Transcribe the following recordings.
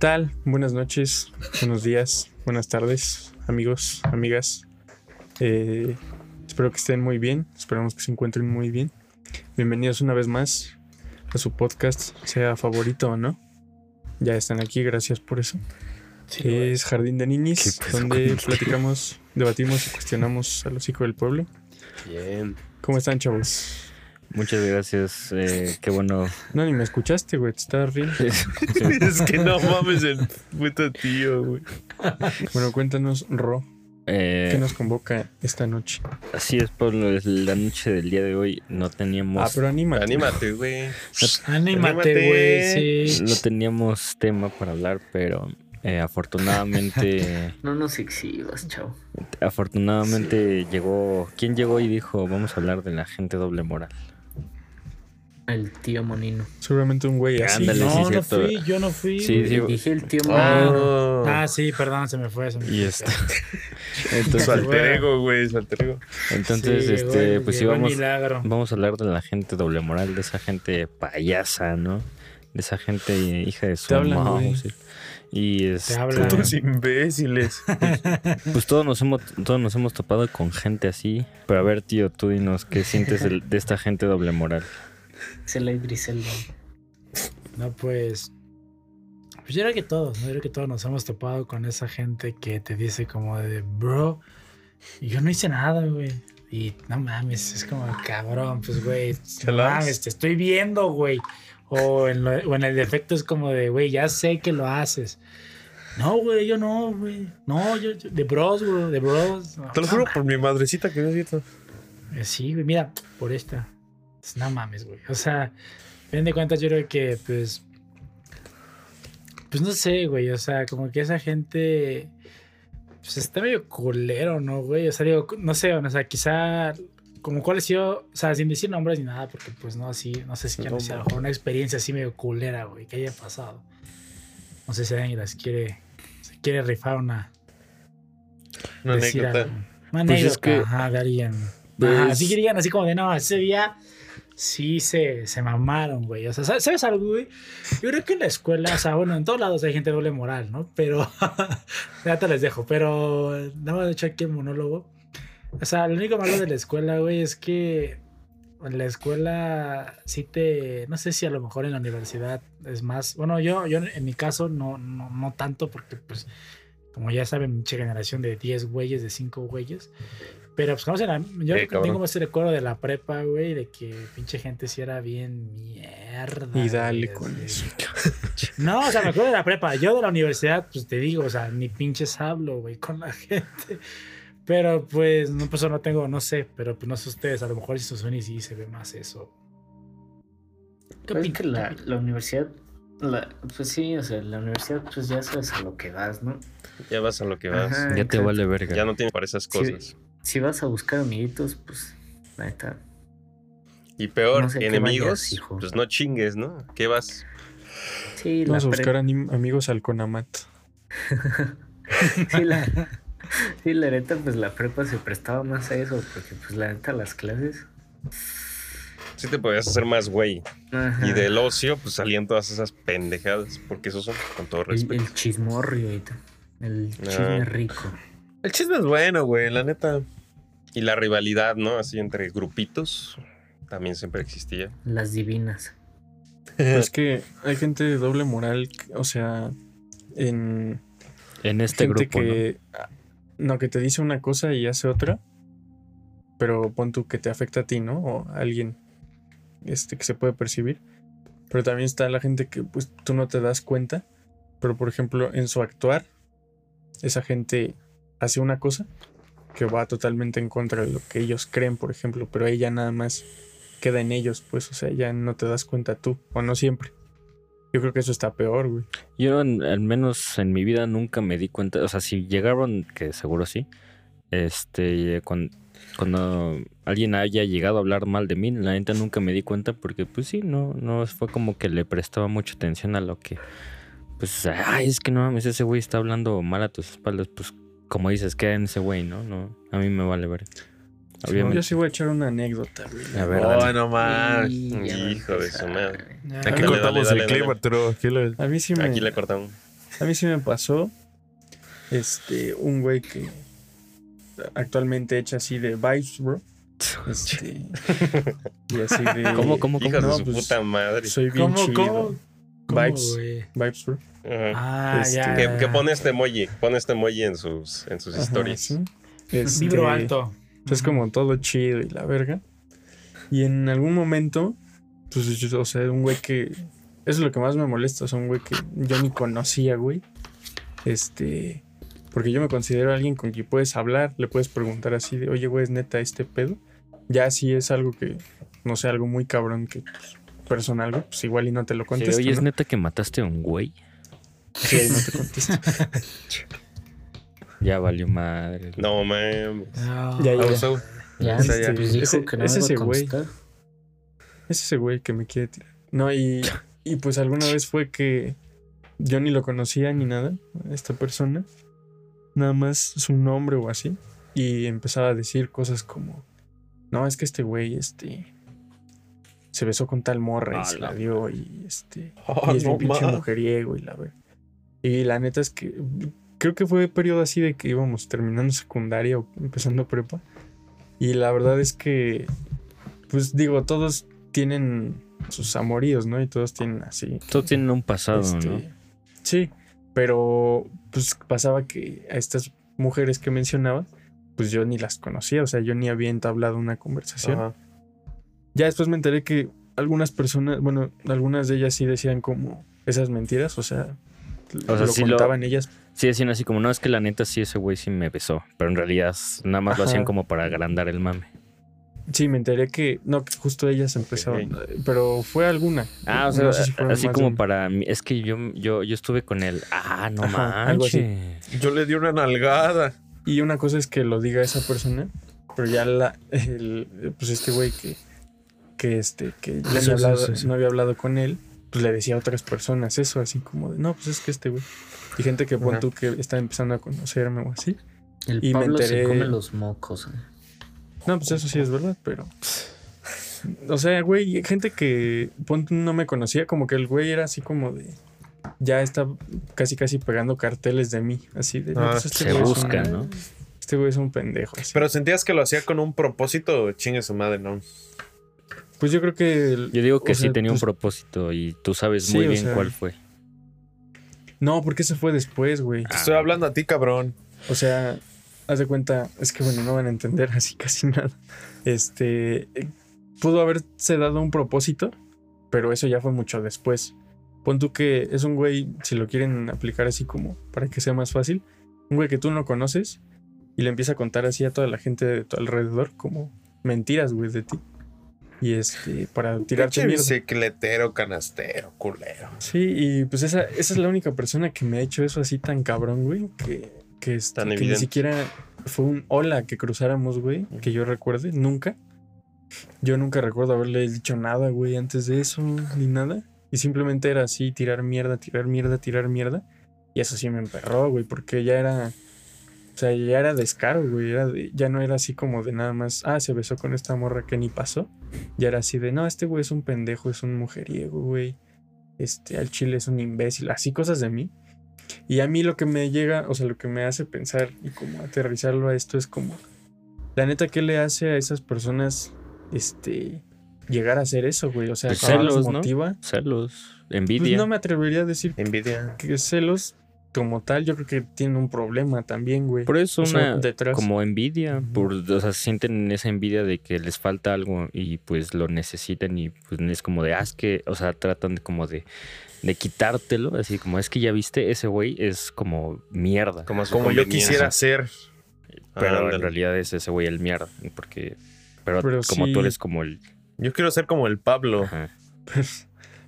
¿Qué tal? Buenas noches, buenos días, buenas tardes, amigos, amigas. Eh, espero que estén muy bien, esperamos que se encuentren muy bien. Bienvenidos una vez más a su podcast, sea favorito o no. Ya están aquí, gracias por eso. es Jardín de Ninis, donde platicamos, debatimos y cuestionamos a los hijos del pueblo. Bien. ¿Cómo están, chavos? Muchas gracias. Eh, qué bueno. No, ni me escuchaste, güey. Te estás riendo. es que no mames el puto tío, güey. Bueno, cuéntanos, Ro. Eh, ¿Qué nos convoca esta noche? Así es, por la noche del día de hoy no teníamos. Ah, pero anímate. Anímate, güey. Anímate, güey. Sí. No teníamos tema para hablar, pero eh, afortunadamente. no nos exhibas, chao. Afortunadamente llegó. ¿Quién llegó y dijo vamos a hablar de la gente doble moral? El tío Monino. Seguramente un güey así. Ándale, no, sí, no fui, yo no fui. Sí, sí. Dije el tío Monino. Ah, sí, perdón, se me fue. Se me y está. Entonces, su alter ego, güey, su alter ego. Entonces, sí, este, güey, pues sí, vamos, vamos a hablar de la gente doble moral, de esa gente payasa, ¿no? De esa gente hija de su mamá. Y este, Putos imbéciles. Pues, pues, todos nos hemos todos nos hemos topado con gente así. Pero a ver, tío, tú dinos qué sientes de, de esta gente doble moral. Y. No, pues. Pues yo creo que todos, ¿no? Yo creo que todos nos hemos topado con esa gente que te dice como de, bro, yo no hice nada, güey. Y no mames, es como, cabrón, pues, güey, no mames, te estoy viendo, güey. O en, lo, o en el defecto es como de, güey, ya sé que lo haces. No, güey, yo no, güey. No, yo, yo, de bros, güey, de bros. No, Te lo juro por mi madrecita que me visto. Eh, sí, güey, mira, por esta. No mames, güey. O sea, ven de cuentas, yo creo que, pues. Pues no sé, güey. O sea, como que esa gente. Pues está medio culero, ¿no, güey? O sea, digo, no sé, o sea, quizá. Como cuál ha sido. O sea, sin decir nombres ni nada, porque pues no así. No sé si no, a lo mejor una experiencia así medio culera, güey, que haya pasado. No sé si alguien las quiere. Se quiere rifar una. Una anécdota. Algo. Una anécdota, pues es que, ajá, de alguien. Pues, ajá, así que digan así como de no, ese día sí se, se mamaron, güey. O sea, ¿sabes algo, güey? Yo creo que en la escuela, o sea, bueno, en todos lados hay gente doble moral, ¿no? Pero, ya te les dejo, pero nada más de hecho aquí el monólogo. O sea, lo único malo de la escuela, güey, es que en la escuela sí te, no sé si a lo mejor en la universidad es más, bueno, yo, yo en mi caso no, no, no tanto porque pues, como ya saben, mucha generación de 10 güeyes, de 5 güeyes, pero pues, ¿cómo se la, yo eh, tengo ese recuerdo de la prepa, güey, de que pinche gente sí era bien mierda. Y dale con eso. No, o sea, me acuerdo de la prepa. Yo de la universidad, pues te digo, o sea, ni pinches hablo, güey, con la gente. Pero pues, no, pues no tengo, no sé, pero pues no sé ustedes, a lo mejor si suena y sí se ve más eso. ¿Qué pues que la, la universidad, la, pues sí, o sea, la universidad, pues ya sabes a lo que vas, ¿no? Ya vas a lo que vas. Ajá, ya te vale verga. Ya no tienes para esas cosas. Sí si vas a buscar amiguitos, pues, la neta. Y peor, no sé enemigos, vayas, pues no chingues, ¿no? ¿Qué vas? Sí, Vamos a buscar amigos al Conamat. sí, la, sí, la neta, pues la prepa se prestaba más a eso, porque pues la neta las clases. Sí te podías hacer más güey. Y del ocio, pues salían todas esas pendejadas, porque esos son, con todo respeto. El, el chismorrio, el chisme ah. rico. El chisme es bueno, güey, la neta. Y la rivalidad, ¿no? Así entre grupitos también siempre existía. Las divinas. Pues que hay gente de doble moral, o sea, en. En este gente grupo. Que, ¿no? no, que te dice una cosa y hace otra. Pero pon tú que te afecta a ti, ¿no? O a alguien este, que se puede percibir. Pero también está la gente que pues tú no te das cuenta. Pero por ejemplo, en su actuar, esa gente hace una cosa que va totalmente en contra de lo que ellos creen, por ejemplo, pero ella nada más queda en ellos, pues, o sea, ya no te das cuenta tú, o no siempre. Yo creo que eso está peor, güey. Yo, al menos en mi vida, nunca me di cuenta, o sea, si llegaron, que seguro sí, este, cuando, cuando alguien haya llegado a hablar mal de mí, la neta nunca me di cuenta porque, pues sí, no, no fue como que le prestaba mucha atención a lo que, pues, ay, es que no mames, ese güey está hablando mal a tus espaldas, pues como dices, queda en ese güey, ¿no? no A mí me vale ver. Sí, no, yo sí voy a echar una anécdota, güey. A ver, oh, no más. Hijo de su madre. Aquí cortamos dale, el clip, Arturo. A mí sí me... Aquí le cortamos. A mí sí me pasó. Este, un güey que actualmente echa así de vibes, bro. Este, y así de. ¿Cómo, cómo, cómo? De su puta madre. Soy bien ¿Cómo, chido. cómo? Vibes. Vibes, bro. Ah, Este, ya. Que, pone este emoji, pone este emoji en sus, en sus Ajá, historias. sí. Este, Vibro alto. Es como todo chido y la verga. Y en algún momento, pues, yo- o sea, un güey que. Eso es lo que más me molesta. O sea, un güey que yo ni conocía, güey. Este. Porque yo me considero alguien con quien puedes hablar, le puedes preguntar así de, oye, güey, es neta este pedo. Ya si es algo que, no sé, algo muy cabrón que pues, personal, güey, pues igual y no te lo Sí, contesto. Oye, es ¿no? neta que mataste a un güey. Sí, ahí no te contesto. Ya valió madre. No, mames. No. Ya, ya, ya. Abusó. Ya, O sea, ya. pues dijo Ese- que no es ese güey. Es ese güey que me quiere tirar. No, y, y pues alguna vez fue que yo ni lo conocía ni nada, esta persona. Nada más su nombre o así. Y empezaba a decir cosas como, no, es que este güey, este, se besó con tal morra y se la dio y este, Oh, y es no un pinche mujeriego y la ver. Y la neta es que creo que fue periodo así de que íbamos terminando secundaria o empezando prepa. Y la verdad es que, pues digo, todos tienen sus amoríos, ¿no? Y todos tienen así. Todos tienen un pasado, este, ¿no? Sí, pero pues pasaba que a estas mujeres que mencionaba, pues yo ni las conocía, o sea, yo ni había entablado una conversación. Ajá. Ya después me enteré que algunas personas, bueno, algunas de ellas sí decían como esas mentiras, o sea, O sea, lo sí lo- contaban ellas. Sí, decían así como, no, es que la neta sí, ese güey sí me besó. Pero en realidad nada más lo hacían como para agrandar el mame. Sí, me enteré que, no, que justo ellas empezaron, pero fue alguna. Ah, o sea, No sé si fueron así de como para mí. Es que yo, yo, yo estuve con él. Ah, no Ajá, algo así. manches. Yo le di una nalgada. Y una cosa es que lo diga esa persona, pero ya la, el, pues este güey que, que este, que ya Sí, no, sí, hablado- sí, sí. no había hablado con él, pues le decía a otras personas eso, así como de, no, pues es que este güey. Y gente que pon tú que está empezando a conocerme o así. El Y me Pablo se enteré- come los mocos. eh. No, pues eso sí es verdad, pero. O sea, güey, gente que pon tú, no me conocía, como que el güey era así como de. Ya está casi casi pegando carteles de mí, así de. no, Ah, pues este Se güey es un- busca, ¿no? Este güey es un pendejo. así. Pero sentías que lo hacía con un propósito, chingue su madre, ¿no? Pues yo creo que. el- Yo digo que sí sea, tenía pues, un propósito y tú sabes Sí, muy o bien sea- cuál fue. No, porque se fue después, güey. Te estoy hablando a ti, cabrón. O sea, haz de cuenta, es que bueno, no van a entender así casi nada. Este, pudo haberse dado un propósito, pero eso ya fue mucho después. Pon tú que es un güey, si lo quieren aplicar así como para que sea más fácil, un güey que tú no conoces y le empieza a contar así a toda la gente de tu alrededor como mentiras, güey, de ti. Y este, para tirarte mierda. bicicletero, canastero, culero. Sí, y pues esa, esa es la única persona que me ha hecho eso así tan cabrón, güey, que, que, este, Tan que ni siquiera fue un hola que cruzáramos, güey, que yo recuerde, nunca. Yo nunca recuerdo haberle dicho nada, güey, antes de eso, ni nada. Y simplemente era así, tirar mierda, tirar mierda, tirar mierda. Y eso sí me emperró, güey, porque ya era... O sea, ya era descaro, güey. Era de- ya no era así como de nada más, ah, se besó con esta morra que ni pasó. Ya era así de, no, este güey es un pendejo, es un mujeriego, güey este, al chile es un imbécil, así cosas de mí. Y a mí lo que me llega, o sea, lo que me hace pensar y como aterrizarlo a esto es como, la neta, ¿qué le hace a esas personas, este, llegar a hacer eso, güey? O sea, Pues ¿qué los celos, ¿no? Pues envidia. no me atrevería a decir Envidia. que celos como tal, yo creo que tienen un problema también, güey. Por eso O sea, una detrás. como envidia, por, o sea, sienten esa envidia de que les falta algo y pues lo necesitan y pues es como de, ah, es que, o sea, tratan de como de, de quitártelo, así como es que ya viste, ese güey es como mierda, Como, yo quisiera ser. pero en realidad es ese güey el mierda, porque, pero, Pero como sí. tú eres como el, Yo quiero ser como el Pablo. ajá. Pero,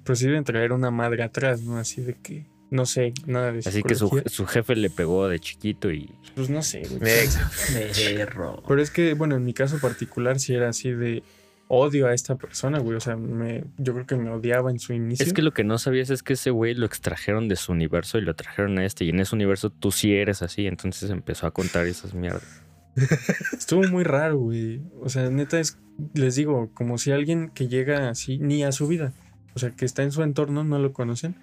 pero sí deben traer una madre atrás, ¿no? Así de que, no sé, nada de así que su, su jefe le pegó de chiquito y Pues no sé, güey. Perro. Pero es que, bueno, en mi caso particular sí era así de odio a esta persona, güey. O sea, me, yo creo que me odiaba en su inicio. Es que lo que no sabías es que ese güey lo extrajeron de su universo y lo trajeron a este. Y en ese universo tú sí eres así. Entonces empezó a contar esas mierdas. Estuvo muy raro, güey. O sea, neta es, les digo, como si alguien que llega así, ni a su vida, o sea, que está en su entorno, no lo conocen,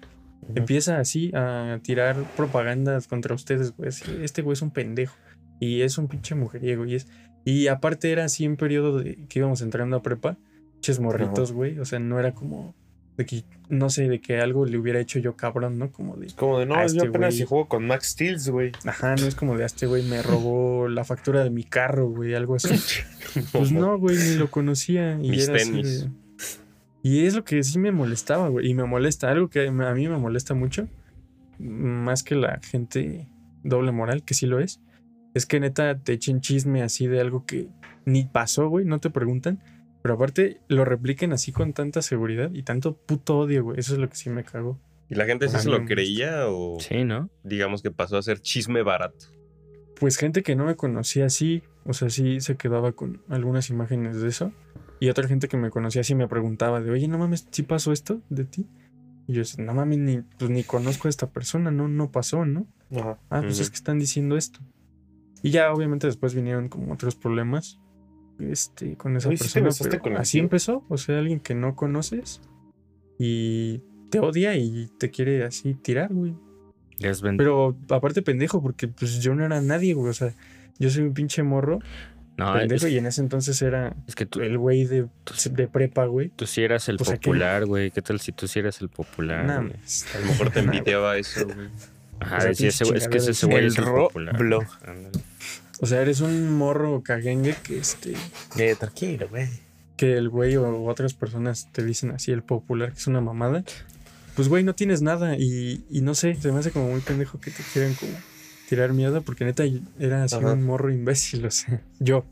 empieza así a tirar propagandas contra ustedes, güey. Este güey es un pendejo. Y es un pinche mujeriego. Y es. Y aparte era así un periodo de que íbamos entrando a prepa. Ches morritos, güey. O sea, no era como de que, no sé, de que algo le hubiera hecho yo cabrón, ¿no? Como de. Como de no, yo este apenas si juego con Max Steel, güey. Ajá, no es como de a este güey me robó la factura de mi carro, güey, algo así. Pues no, güey, ni lo conocía. Y Mis era así tenis. de- Y es lo que sí me molestaba, güey. Y me molesta, algo que a mí me molesta mucho, más que la gente doble moral, que sí lo es, es que neta te echen chisme así de algo que ni pasó, güey, no te preguntan. Pero aparte lo repliquen así con tanta seguridad y tanto puto odio, güey. Eso es lo que sí me cagó. ¿Y la gente sí se lo creía o Sí, ¿no? digamos que pasó a ser chisme barato? Pues gente que no me conocía así, o sea, sí se quedaba con algunas imágenes de eso. Y otra gente que me conocía sí me preguntaba de, oye, no mames, ¿sí pasó esto de ti? Y yo decía, no mames, ni, pues ni conozco a esta persona, no, no pasó, ¿no? Ajá. Ah, pues Ujú. es que están diciendo esto. Y ya obviamente después vinieron como otros problemas este, con esa ¿sí persona. pero con así tío? empezó, o sea, alguien que no conoces y te odia y te quiere así tirar, güey. Pero aparte pendejo, porque pues yo no era nadie, güey. O sea, yo soy un pinche morro, no, pendejo, es, y en ese entonces era es que tú, el güey de, de prepa, güey. tú sí eras el Pues, popular, güey. ¿Qué tal si tú sí eras el popular? Nah, mames. A lo mejor te envidiaba eso, güey. Ajá, ese güey- es que ese güey El es el popular. Ándale. O sea, eres un morro caguengue que este Eh, tranquilo, güey. que el güey o otras personas te dicen así el popular, que es una mamada. Pues güey, no tienes nada y, y no sé, se me hace como muy pendejo que te quieran como tirar miedo porque neta era así Ajá. un morro imbécil, o sea, yo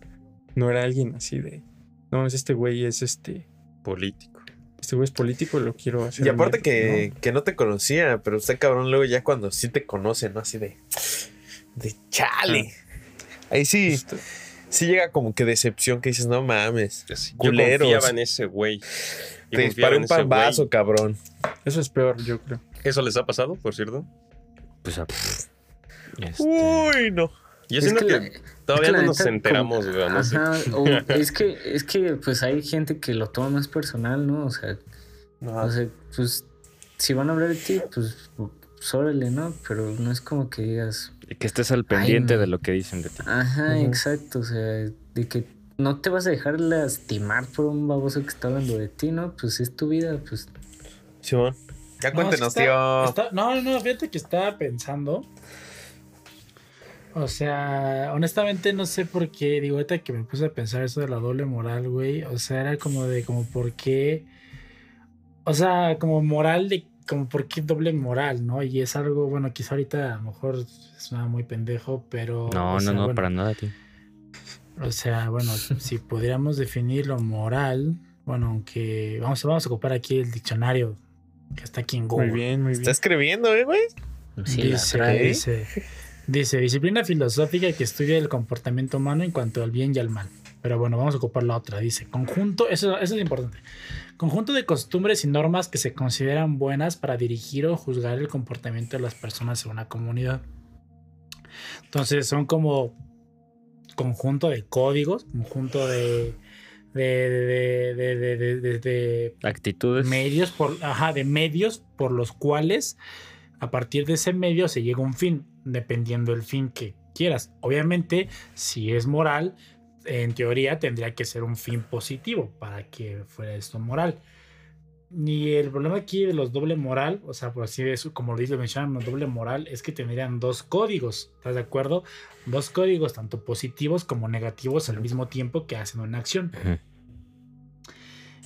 no era alguien así de no, es este güey es este Político. este güey es político, lo quiero hacer. Y aparte mierda", que, ¿no? que no te conocía, pero usted cabrón luego ya cuando sí te conoce, ¿no? Así de... De chale. Ahí sí, Justo. sí llega como que decepción que dices, no mames. Así, Yo Culeros. confiaba en ese güey. Te disparé un pambazo, cabrón. Eso es peor, yo creo. ¿Eso les ha pasado, por cierto? Pues, ah, este, Uy, no. Yo Es siento que, que la- todavía es que no nos enteramos, como- güey. No sé. Ajá, o es que, es que pues hay gente que lo toma más personal, ¿no? O sea, o sea, pues si van a hablar de ti, pues, pues órale, ¿no? Pero no es como que digas, que estés al pendiente no. de lo que dicen de ti. ajá, exacto, o sea, de que no te vas a dejar lastimar por un baboso que está hablando de ti, ¿no? Pues es tu vida, pues Simón. Ya No, cuéntenos, sí está- tío. está- no, no, fíjate que estaba pensando. O sea, honestamente no sé por qué. Digo, ahorita que me puse a pensar eso de la doble moral, güey. O sea, era como de, como por qué. O sea, como moral de, como por qué doble moral, ¿no? Y es algo, bueno, quizá ahorita a lo mejor suena muy pendejo, pero. No, o no, sea, no, bueno, para nada, tío. O sea, bueno, si pudiéramos definir lo moral, bueno, aunque vamos, vamos a ocupar aquí el diccionario que está aquí en Google. Muy bien, muy Está bien. escribiendo, eh, güey. sí la dice, trae. dice, dice, disciplina filosófica que estudia el comportamiento humano en cuanto al bien y al mal. Pero bueno, vamos a ocupar la otra. Dice, conjunto, eso, eso es importante. Conjunto de costumbres y normas que se consideran buenas para dirigir o juzgar el comportamiento de las personas en una comunidad. Entonces son como conjunto de códigos, conjunto de, de, de, de, de, de- de- de Actitudes. medios por, ajá, de medios por los cuales a partir de ese medio se llega a un fin, dependiendo del fin que quieras. Obviamente, si es moral, en teoría tendría que ser un fin positivo para que fuera esto moral. Y el problema aquí de los doble moral, o sea, por así decirlo, como lo dice mencionan, los doble moral es que tendrían dos códigos, ¿estás de acuerdo? Dos códigos, tanto positivos como negativos al mismo tiempo que hacen una acción.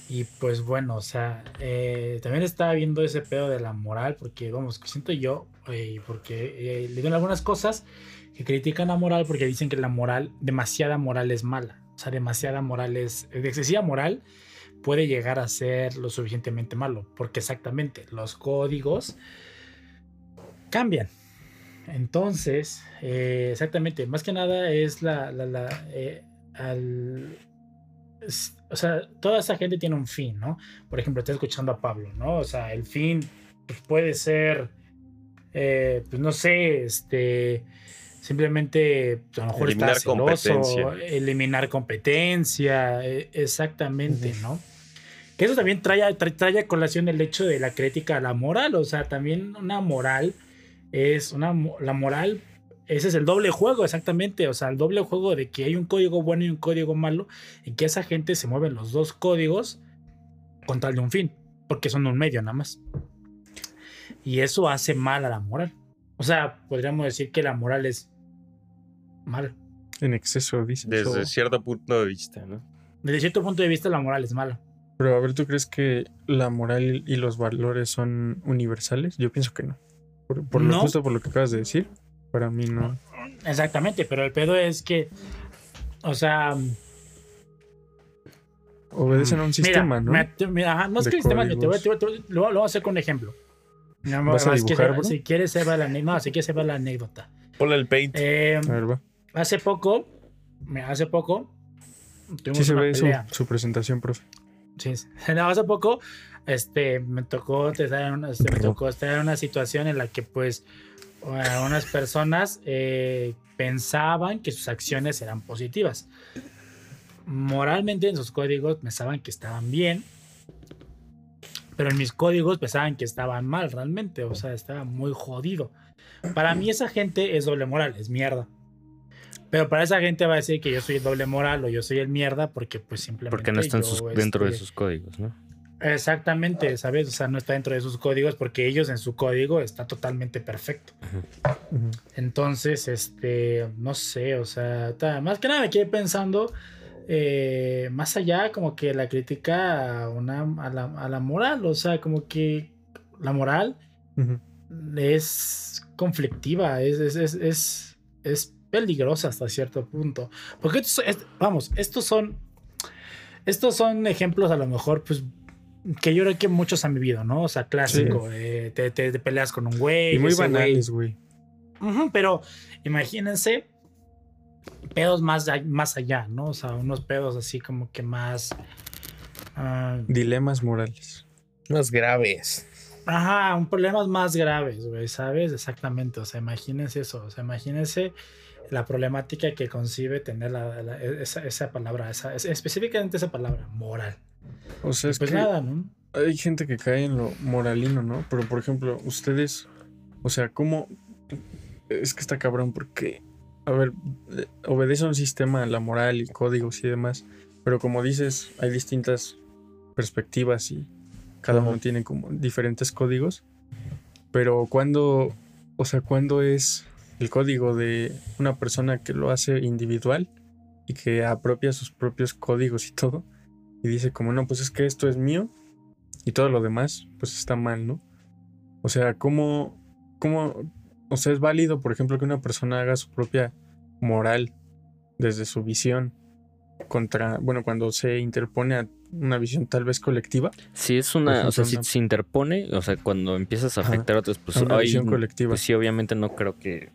Y pues bueno, o sea, eh, también estaba viendo ese pedo de la moral, porque vamos, siento yo, porque eh, le ven algunas cosas que critican la moral porque dicen que la moral, demasiada moral es mala. O sea, demasiada moral es, de excesiva moral puede llegar a ser lo suficientemente malo, porque exactamente los códigos cambian. Entonces, eh, exactamente, más que nada es la, eh, o sea, toda esa gente tiene un fin, ¿no? Por ejemplo, estoy escuchando a Pablo, ¿no? O sea, el fin pues, puede ser, eh, pues no sé, este, simplemente pues, a lo mejor Eliminar celoso, competencia. eliminar competencia, eh, exactamente, ¿no? Que eso también trae, trae, a colación el hecho de la crítica a la moral. O sea, también una moral es una. La moral ese es el doble juego, exactamente. O sea, el doble juego de que hay un código bueno y un código malo, y que esa gente se mueve los dos códigos con tal de un fin, porque son un medio nada más. Y eso hace mal a la moral. O sea, podríamos decir que la moral es mal. En exceso, dice. Desde cierto punto de vista, ¿no? Desde cierto punto de vista, la moral es mala. Pero a ver, ¿tú crees que la moral y los valores son universales? Yo pienso que no. Por, lo justo por lo que acabas de decir. Para mí no. Exactamente, pero el pedo es que, o sea... Obedecen a un sistema, ¿no? mira, no es que el sistema, te voy, lo, voy a hacer con un ejemplo. ¿Vas a dibujar, que, Si quieres, se va la, no, si quieres, se va la anécdota. Ponle el paint. Eh, a ver, va. Hace poco, hace poco. Sí se ve su, su, presentación, profe. Sí, hace poco este, me tocó estar una, este, me tocó estar en una situación en la que pues unas personas eh, pensaban que sus acciones eran positivas. Moralmente en sus códigos pensaban que estaban bien, pero en mis códigos pensaban que estaban mal realmente, o sea, estaba muy jodido. Para mí esa gente es doble moral, es mierda. Pero para esa gente va a decir que yo soy doble moral o yo soy el mierda porque pues simplemente... Porque no están dentro de este, sus códigos, ¿no? Exactamente, ¿sabes? O sea, no está dentro de sus códigos porque ellos en su código está totalmente perfecto. Entonces, este, no sé, o sea, más que nada me quedé pensando, eh, más allá como que la crítica a, una, a, la, moral, o sea, como que la moral es conflictiva, es, es, es, es, peligrosa hasta cierto punto. Porque, vamos, estos son... Estos son ejemplos a lo mejor, pues, que yo creo que muchos han vivido, ¿no? O sea, clásico, te, te, peleas con un güey. Y muy banales, güey. pero imagínense pedos más, más allá, ¿no? O sea, unos pedos así como que más... Ah, Dilemas morales. Más graves. Ajá, un problemas más graves, güey, ¿sabes? Exactamente, o sea, imagínense eso, o sea, imagínense la problemática que concibe tener esa, esa, palabra, esa, específicamente esa palabra, moral. O sea, es pues que nada, ¿no? Hay gente que cae en lo moralino, ¿no? Pero por ejemplo, ustedes, o sea, ¿cómo? Es que está cabrón porque, a ver, obedece a un sistema, la moral y códigos y demás, pero como dices, hay distintas perspectivas y cada uno tiene como diferentes códigos. Pero cuando, o sea, cuando es el código de una persona que lo hace individual y que apropia sus propios códigos y todo, y dice como, no, pues es que esto es mío y todo lo demás, pues está mal, ¿no? O sea, ¿cómo, cómo, o sea, es válido, por ejemplo, que una persona haga su propia moral desde su visión contra, bueno, cuando se interpone a una visión tal vez colectiva. Si es una, o sea, si se interpone, o sea, cuando empiezas a afectar a otros, pues, una visión colectiva. pues sí, obviamente no creo que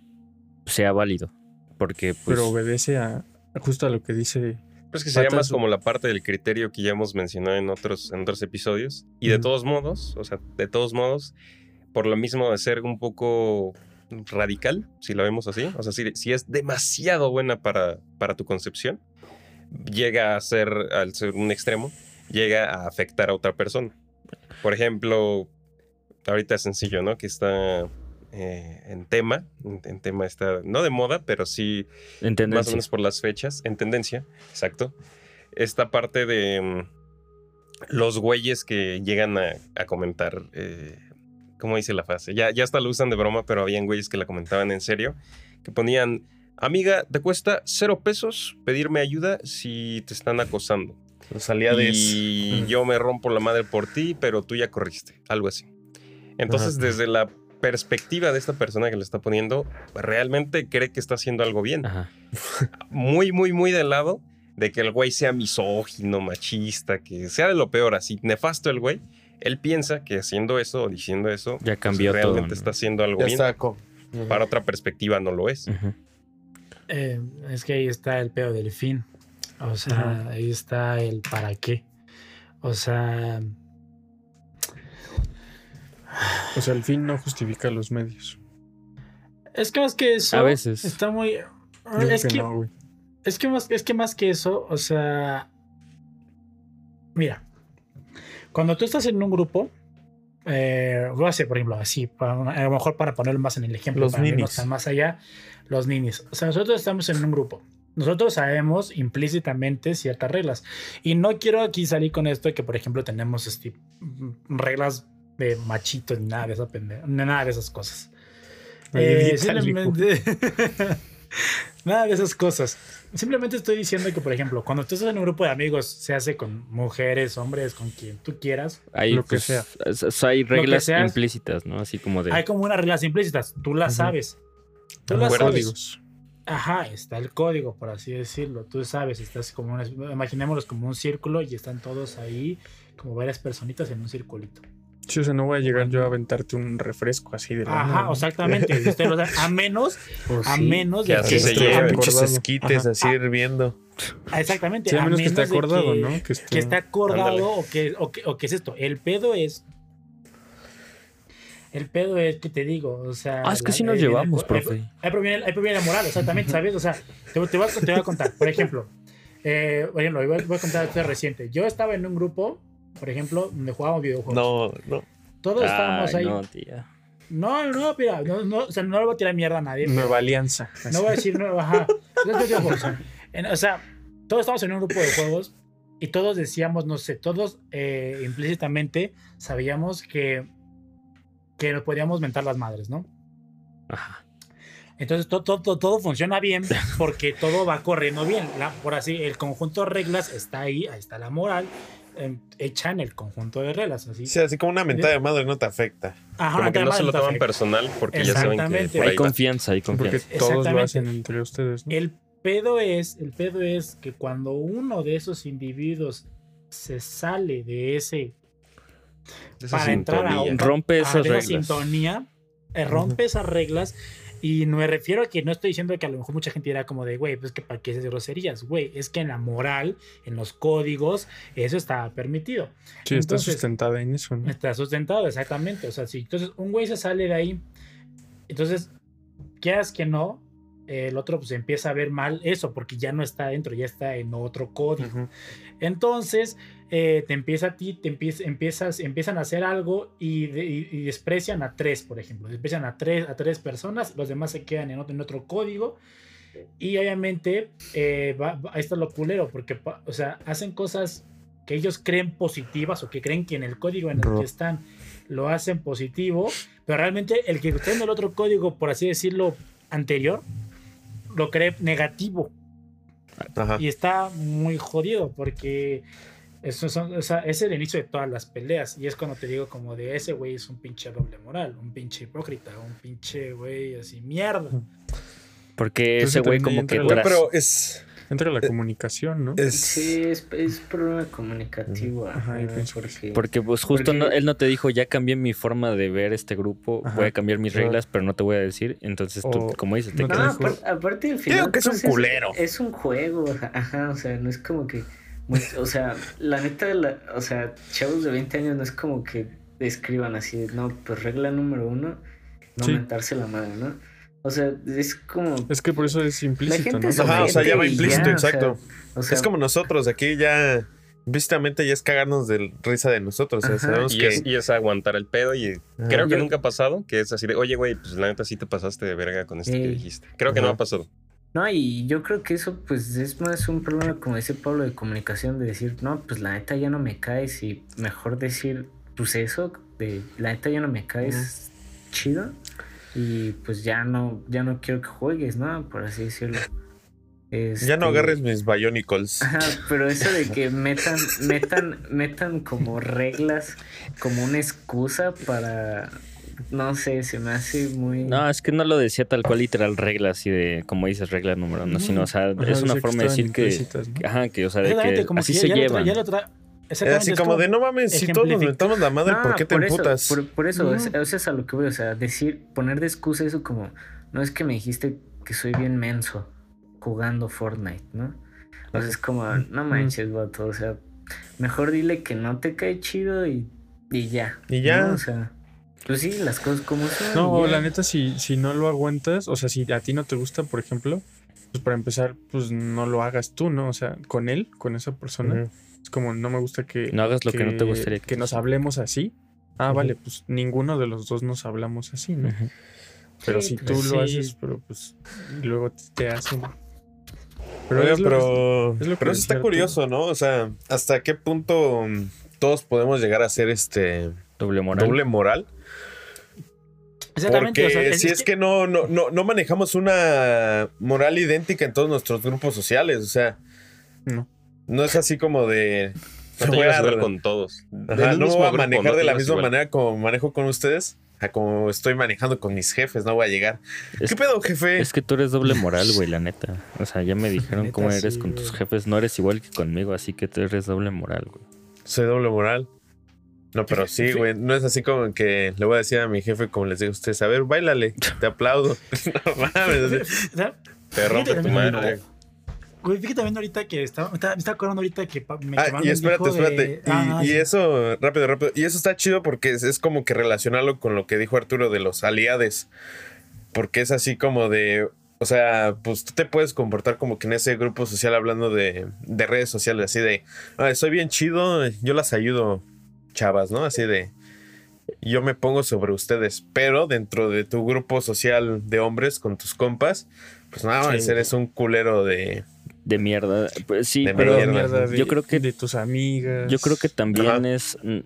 sea válido, porque pues... Pero obedece a justo a lo que dice pues que sería más como la parte del criterio que ya hemos mencionado en otros, en otros episodios. Y de todos modos, o sea, de todos modos, por lo mismo de ser un poco radical, si lo vemos así, o sea, si, si es demasiado buena para, para tu concepción, llega a ser, al ser un extremo, llega a afectar a otra persona. Por ejemplo, ahorita es sencillo, ¿no? Que está eh, en tema, en, tema está, no de moda, pero sí en más o menos por las fechas, en tendencia, exacto. Esta parte de mm, los güeyes que llegan a, comentar, eh, ¿cómo dice la frase? Ya, ya hasta lo usan de broma, pero habían güeyes que la comentaban en serio, que ponían, amiga, te cuesta cero pesos pedirme ayuda si te están acosando. Salía de y yo me rompo la madre por ti, pero tú ya corriste, algo así. Entonces, desde la perspectiva de esta persona que le está poniendo, realmente cree que está haciendo algo bien. Muy, muy, muy del lado de que el güey sea misógino, machista, que sea de lo peor, así nefasto el güey. Él piensa que haciendo eso o diciendo eso, ya pues, realmente está haciendo algo bien. Para otra perspectiva no lo es. Eh, es que ahí está el peor del fin. O sea, ahí está el para qué. O sea, o sea, el fin no justifica los medios. Es que más que eso. A veces. Está muy. es que, Es que, más, es que más que eso, o sea. Mira. Cuando tú estás en un grupo, eh, voy a hacer, por ejemplo, así, para, a lo mejor para ponerlo más en el ejemplo, Los para ninis. más allá, los ninis. O sea, nosotros estamos en un grupo. Nosotros sabemos implícitamente ciertas reglas. Y no quiero aquí salir con esto de que, por ejemplo, tenemos este, reglas de machito ni nada de, esa pende- nada de esas cosas. Eh, simplemente. nada de esas cosas. Simplemente estoy diciendo que, por ejemplo, cuando tú estás en un grupo de amigos, se hace con mujeres, hombres, con quien tú quieras, Hay, Lo que pues, sea. hay reglas implícitas, ¿no? Así como de. hay como unas reglas implícitas. Tú las sabes. Tú las sabes. códigos. Ajá, está el código, por así decirlo. Tú sabes, estás como una, imaginémoslo como un círculo y están todos ahí, como varias personitas en un circulito. Sí, o sea, no voy a llegar yo a aventarte un refresco así de la Ajá, exactamente. usted lo sabe, a menos, O a sí. menos Que de así que se esté- lleve. a- Pinches esquites Ajá. así hirviendo. Ah, Exactamente. Sí, a menos que esté acordado, que- ¿no? Que Que esté- esté acordado o que, o, que, o que es esto. El pedo es. El pedo es que te digo, o sea. Ah, es que la- sí nos llevamos, viene- profe. Ahí proviene, ahí proviene la moral, exactamente, ¿sabes? O sea, te, te voy, a, te voy a contar. Por ejemplo, eh, por ejemplo, voy a, voy a contar esto reciente. Yo estaba en un grupo, por ejemplo, donde jugábamos videojuegos. No, no. Todos estábamos ahí. no, No, tía. no, no, mira, no, no, o sea, no le voy a tirar mierda a nadie. Nueva Alianza. no voy a decir nueva, ajá. O sea, en- o sea, todos estamos en un grupo de juegos y todos decíamos, no sé, todos eh, implícitamente sabíamos que, que nos podíamos mentar las madres, ¿no? Ajá. Entonces todo, todo, todo funciona bien porque todo va corriendo bien. La- por así, el conjunto de reglas está ahí, ahí está la moral hecha en el conjunto de reglas. Así. Sí, así como una mentada de madre no te afecta. Ajá, Como que no se lo toman personal porque ya saben que por Hay ahí confianza, hay Porque confianza. todos lo Exactamente. hacen entre ustedes, ¿no? El pedo es, el pedo es que cuando uno de esos individuos se sale de ese Esa para entrar a un- Rompe a esas reglas. sintonía, eh, rompe esas reglas. Y no me refiero a que no estoy diciendo que a lo mejor mucha gente dirá como de, güey, pues que para qué esas groserías, güey, es que en la moral, en los códigos, eso está permitido. Sí, está entonces- sustentada en eso, ¿no? Está sustentado, exactamente. O sea, si entonces un güey se sale de ahí, entonces, quieras que no, el otro pues empieza a ver mal eso, porque ya no está adentro, ya está en otro código. Ujú. Entonces, eh, te empieza a ti, te empieza, empiezas, empiezan a hacer algo y, de- y- y desprecian a tres, por ejemplo. Desprecian a tres, a tres personas, los demás se quedan en otro, en otro código. Y obviamente, eh, va- va- ahí está lo culero, porque, o sea, hacen cosas que ellos creen positivas o que creen que en el código en el que están lo hacen positivo, pero realmente el que está en el otro código, por así decirlo, anterior, lo cree negativo. Ajá. Y está muy jodido porque eso son, o sea, es el inicio de todas las peleas. Y es cuando te digo como de ese güey es un pinche doble moral, un pinche hipócrita, un pinche güey así, mierda. Porque Entonces ese güey como que la- tras- Pero es. Entra la Eh, comunicación, ¿no? es Sí, es, es problema comunicativo. Ajá, porque, Porque pues justo Porque- no- él no te dijo, ya cambié mi forma de ver este grupo, Ajá. voy a cambiar mis reglas, pero no te voy a decir. Entonces tú, como dices, te no aparte al Digo final. que es un pues, culero. Es, un juego, ajá, o sea, no es como que. O sea, la neta, la- o sea, chavos de 20 años no es como que escriban así, no, pues regla número uno, no Sí. mentarse la madre, ¿no? O sea, es como. Es que por eso es implícito, ¿no? Ajá, o sea, ya va implícito, ya, o sea, exacto. O sea, es como nosotros, aquí ya. Vístamente ya es cagarnos de risa de nosotros. O sea, sabemos Y que. es, y es aguantar el pedo y Ajá. creo que Yo- nunca ha pasado, que es así de, oye, güey, pues la neta sí te pasaste de verga con esto que Sí. dijiste. Creo que no ha pasado. No, y yo creo que eso pues es más un problema, como dice Pablo, de comunicación, de decir, no, pues la neta ya no me caes y mejor decir, pues eso, de la neta ya no me caes chido y pues ya no, ya no quiero que juegues, ¿no? Por así decirlo. Ya no Este, agarres mis Bionicles. Ajá, pero eso de que metan, metan, metan como reglas, como una excusa para, no sé, se me hace muy... No, es que no lo decía tal cual literal regla, así de, como dices, regla número uno, sino, o sea, Ajá, es una forma de decir que, ¿no? ajá, que, o sea, de que como así que se ya, ya lo tra- llevan. ya lo tra- Era exactamente, así es como de no mames, si todos nos mentamos la madre, No, ¿por qué te por eso, emputas? por, por eso, es- Ujú. eso es a lo que voy, o sea, decir, poner de excusa eso como, no es que me dijiste que soy bien menso jugando Fortnite, ¿no? O sea, es como, no manches, vato, o sea, mejor dile que no te cae chido y, y ya. Y ya. ¿no? O sea, pues sí, las cosas como son. No, la neta, si, si no lo aguantas, o sea, si a ti no te gusta, por ejemplo, pues para empezar, pues no lo hagas tú, ¿no? O sea, con él, con esa persona. Es como, no me gusta que... No hagas lo que, no te gustaría que, nos hablemos así. Ah, vale, pues ninguno de los dos nos hablamos así, ¿no? Pero si tú lo haces, pero pues luego te hacen... Pero, pero, eso está curioso, ¿no? O sea, ¿hasta qué punto todos podemos llegar a ser este... Doble moral. Doble moral. Porque si es, que, no, no, no, manejamos una moral idéntica en todos nuestros grupos sociales, o sea, no, no es así como de... No voy a hablar con todos. no voy a manejar de la misma manera como manejo con ustedes. A como estoy manejando con mis jefes, no voy a llegar. ¿Qué pedo, jefe? Es que tú eres doble moral, güey, la neta. O sea, ya me dijeron cómo eres con tus jefes. No eres igual que conmigo, así que tú eres doble moral, güey. Soy doble moral. No, pero sí, güey. No es así como que le voy a decir a mi jefe, como les digo a ustedes, a ver, bailale, te aplaudo. no mames. Te rompe tu madre. Güey, fíjate también ahorita que estaba, me está acordando ahorita que me ah, y espérate, espérate. y, ah, eso, rápido, rápido. Y eso está chido porque es, como que relacionarlo con lo que dijo Arturo de los aliades. Porque es así como de. O sea, pues tú te puedes comportar como que en ese grupo social hablando de, de redes sociales, así de, ah, soy bien chido, yo las ayudo chavas, ¿no? Así de, yo me pongo sobre ustedes, pero dentro de tu grupo social de hombres con tus compas, pues nada, eres un culero de, de mierda. Pues sí, pero yo creo que de tus amigas. Yo creo que también es mm,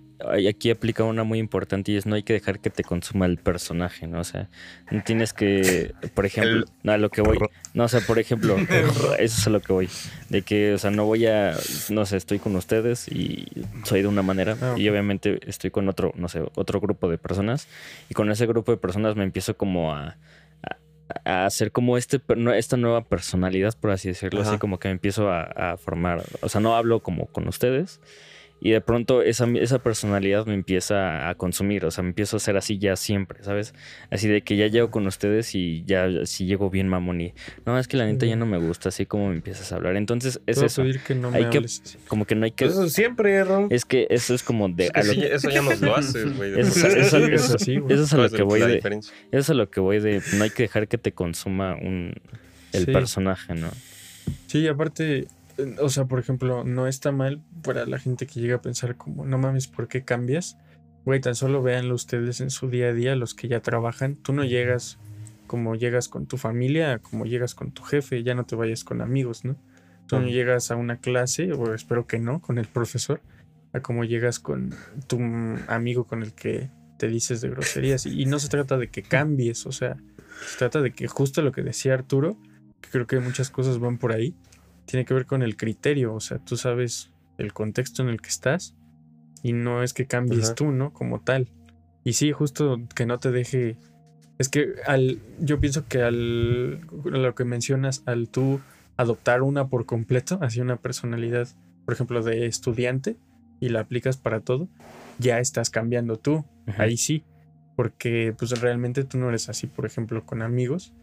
aquí aplica una muy importante y es no hay que dejar que te consuma el personaje, ¿no? O sea, no tienes que, por ejemplo, no, a lo que voy, no, o sea, por ejemplo, eso es a lo que voy, de que, o sea, no voy a, no sé, estoy con ustedes y soy de una manera ah, y obviamente estoy con otro, no sé, otro grupo de personas y con ese grupo de personas me empiezo como a a hacer como este, esta nueva personalidad, por así decirlo, así como que me empiezo a, formar, o sea, no hablo como con ustedes, y de pronto esa, esa personalidad me empieza a consumir, o sea, me empiezo a hacer así ya siempre, ¿sabes? Así de que ya llego con ustedes y ya si llego bien mamón y no, es que la neta ya no me gusta, así como me empiezas a hablar. Entonces es eso. Que no hay que, como que no hay que... Eso siempre, error. Es que eso es como de... eso ya nos lo haces, güey. Eso, eso, eso, eso, es a lo que voy de... Eso es a lo que voy de... No hay que dejar que te consuma un, el personaje, ¿no? Sí, aparte o sea, por ejemplo, no está mal para la gente que llega a pensar como, no mames, ¿por qué cambias? Güey, tan solo véanlo ustedes en su día a día, los que ya trabajan. Tú no llegas como llegas con tu familia, como llegas con tu jefe, ya no te vayas con amigos, ¿no? Tú no llegas a una clase, o espero que no, con el profesor, a como llegas con tu amigo con el que te dices de groserías. Y, no se trata de que cambies, o sea, se trata de que justo lo que decía Arturo, que creo que muchas cosas van por ahí, tiene que ver con el criterio, o sea, tú sabes el contexto en el que estás y no es que cambies tú, ¿no? Como tal. Y sí, justo que no te deje... Es que al, yo pienso que al, lo que mencionas, al tú adoptar una por completo, así una personalidad, por ejemplo, de estudiante, y la aplicas para todo, ya estás cambiando tú. Ahí sí. Porque pues realmente tú no eres así, por ejemplo, con amigos.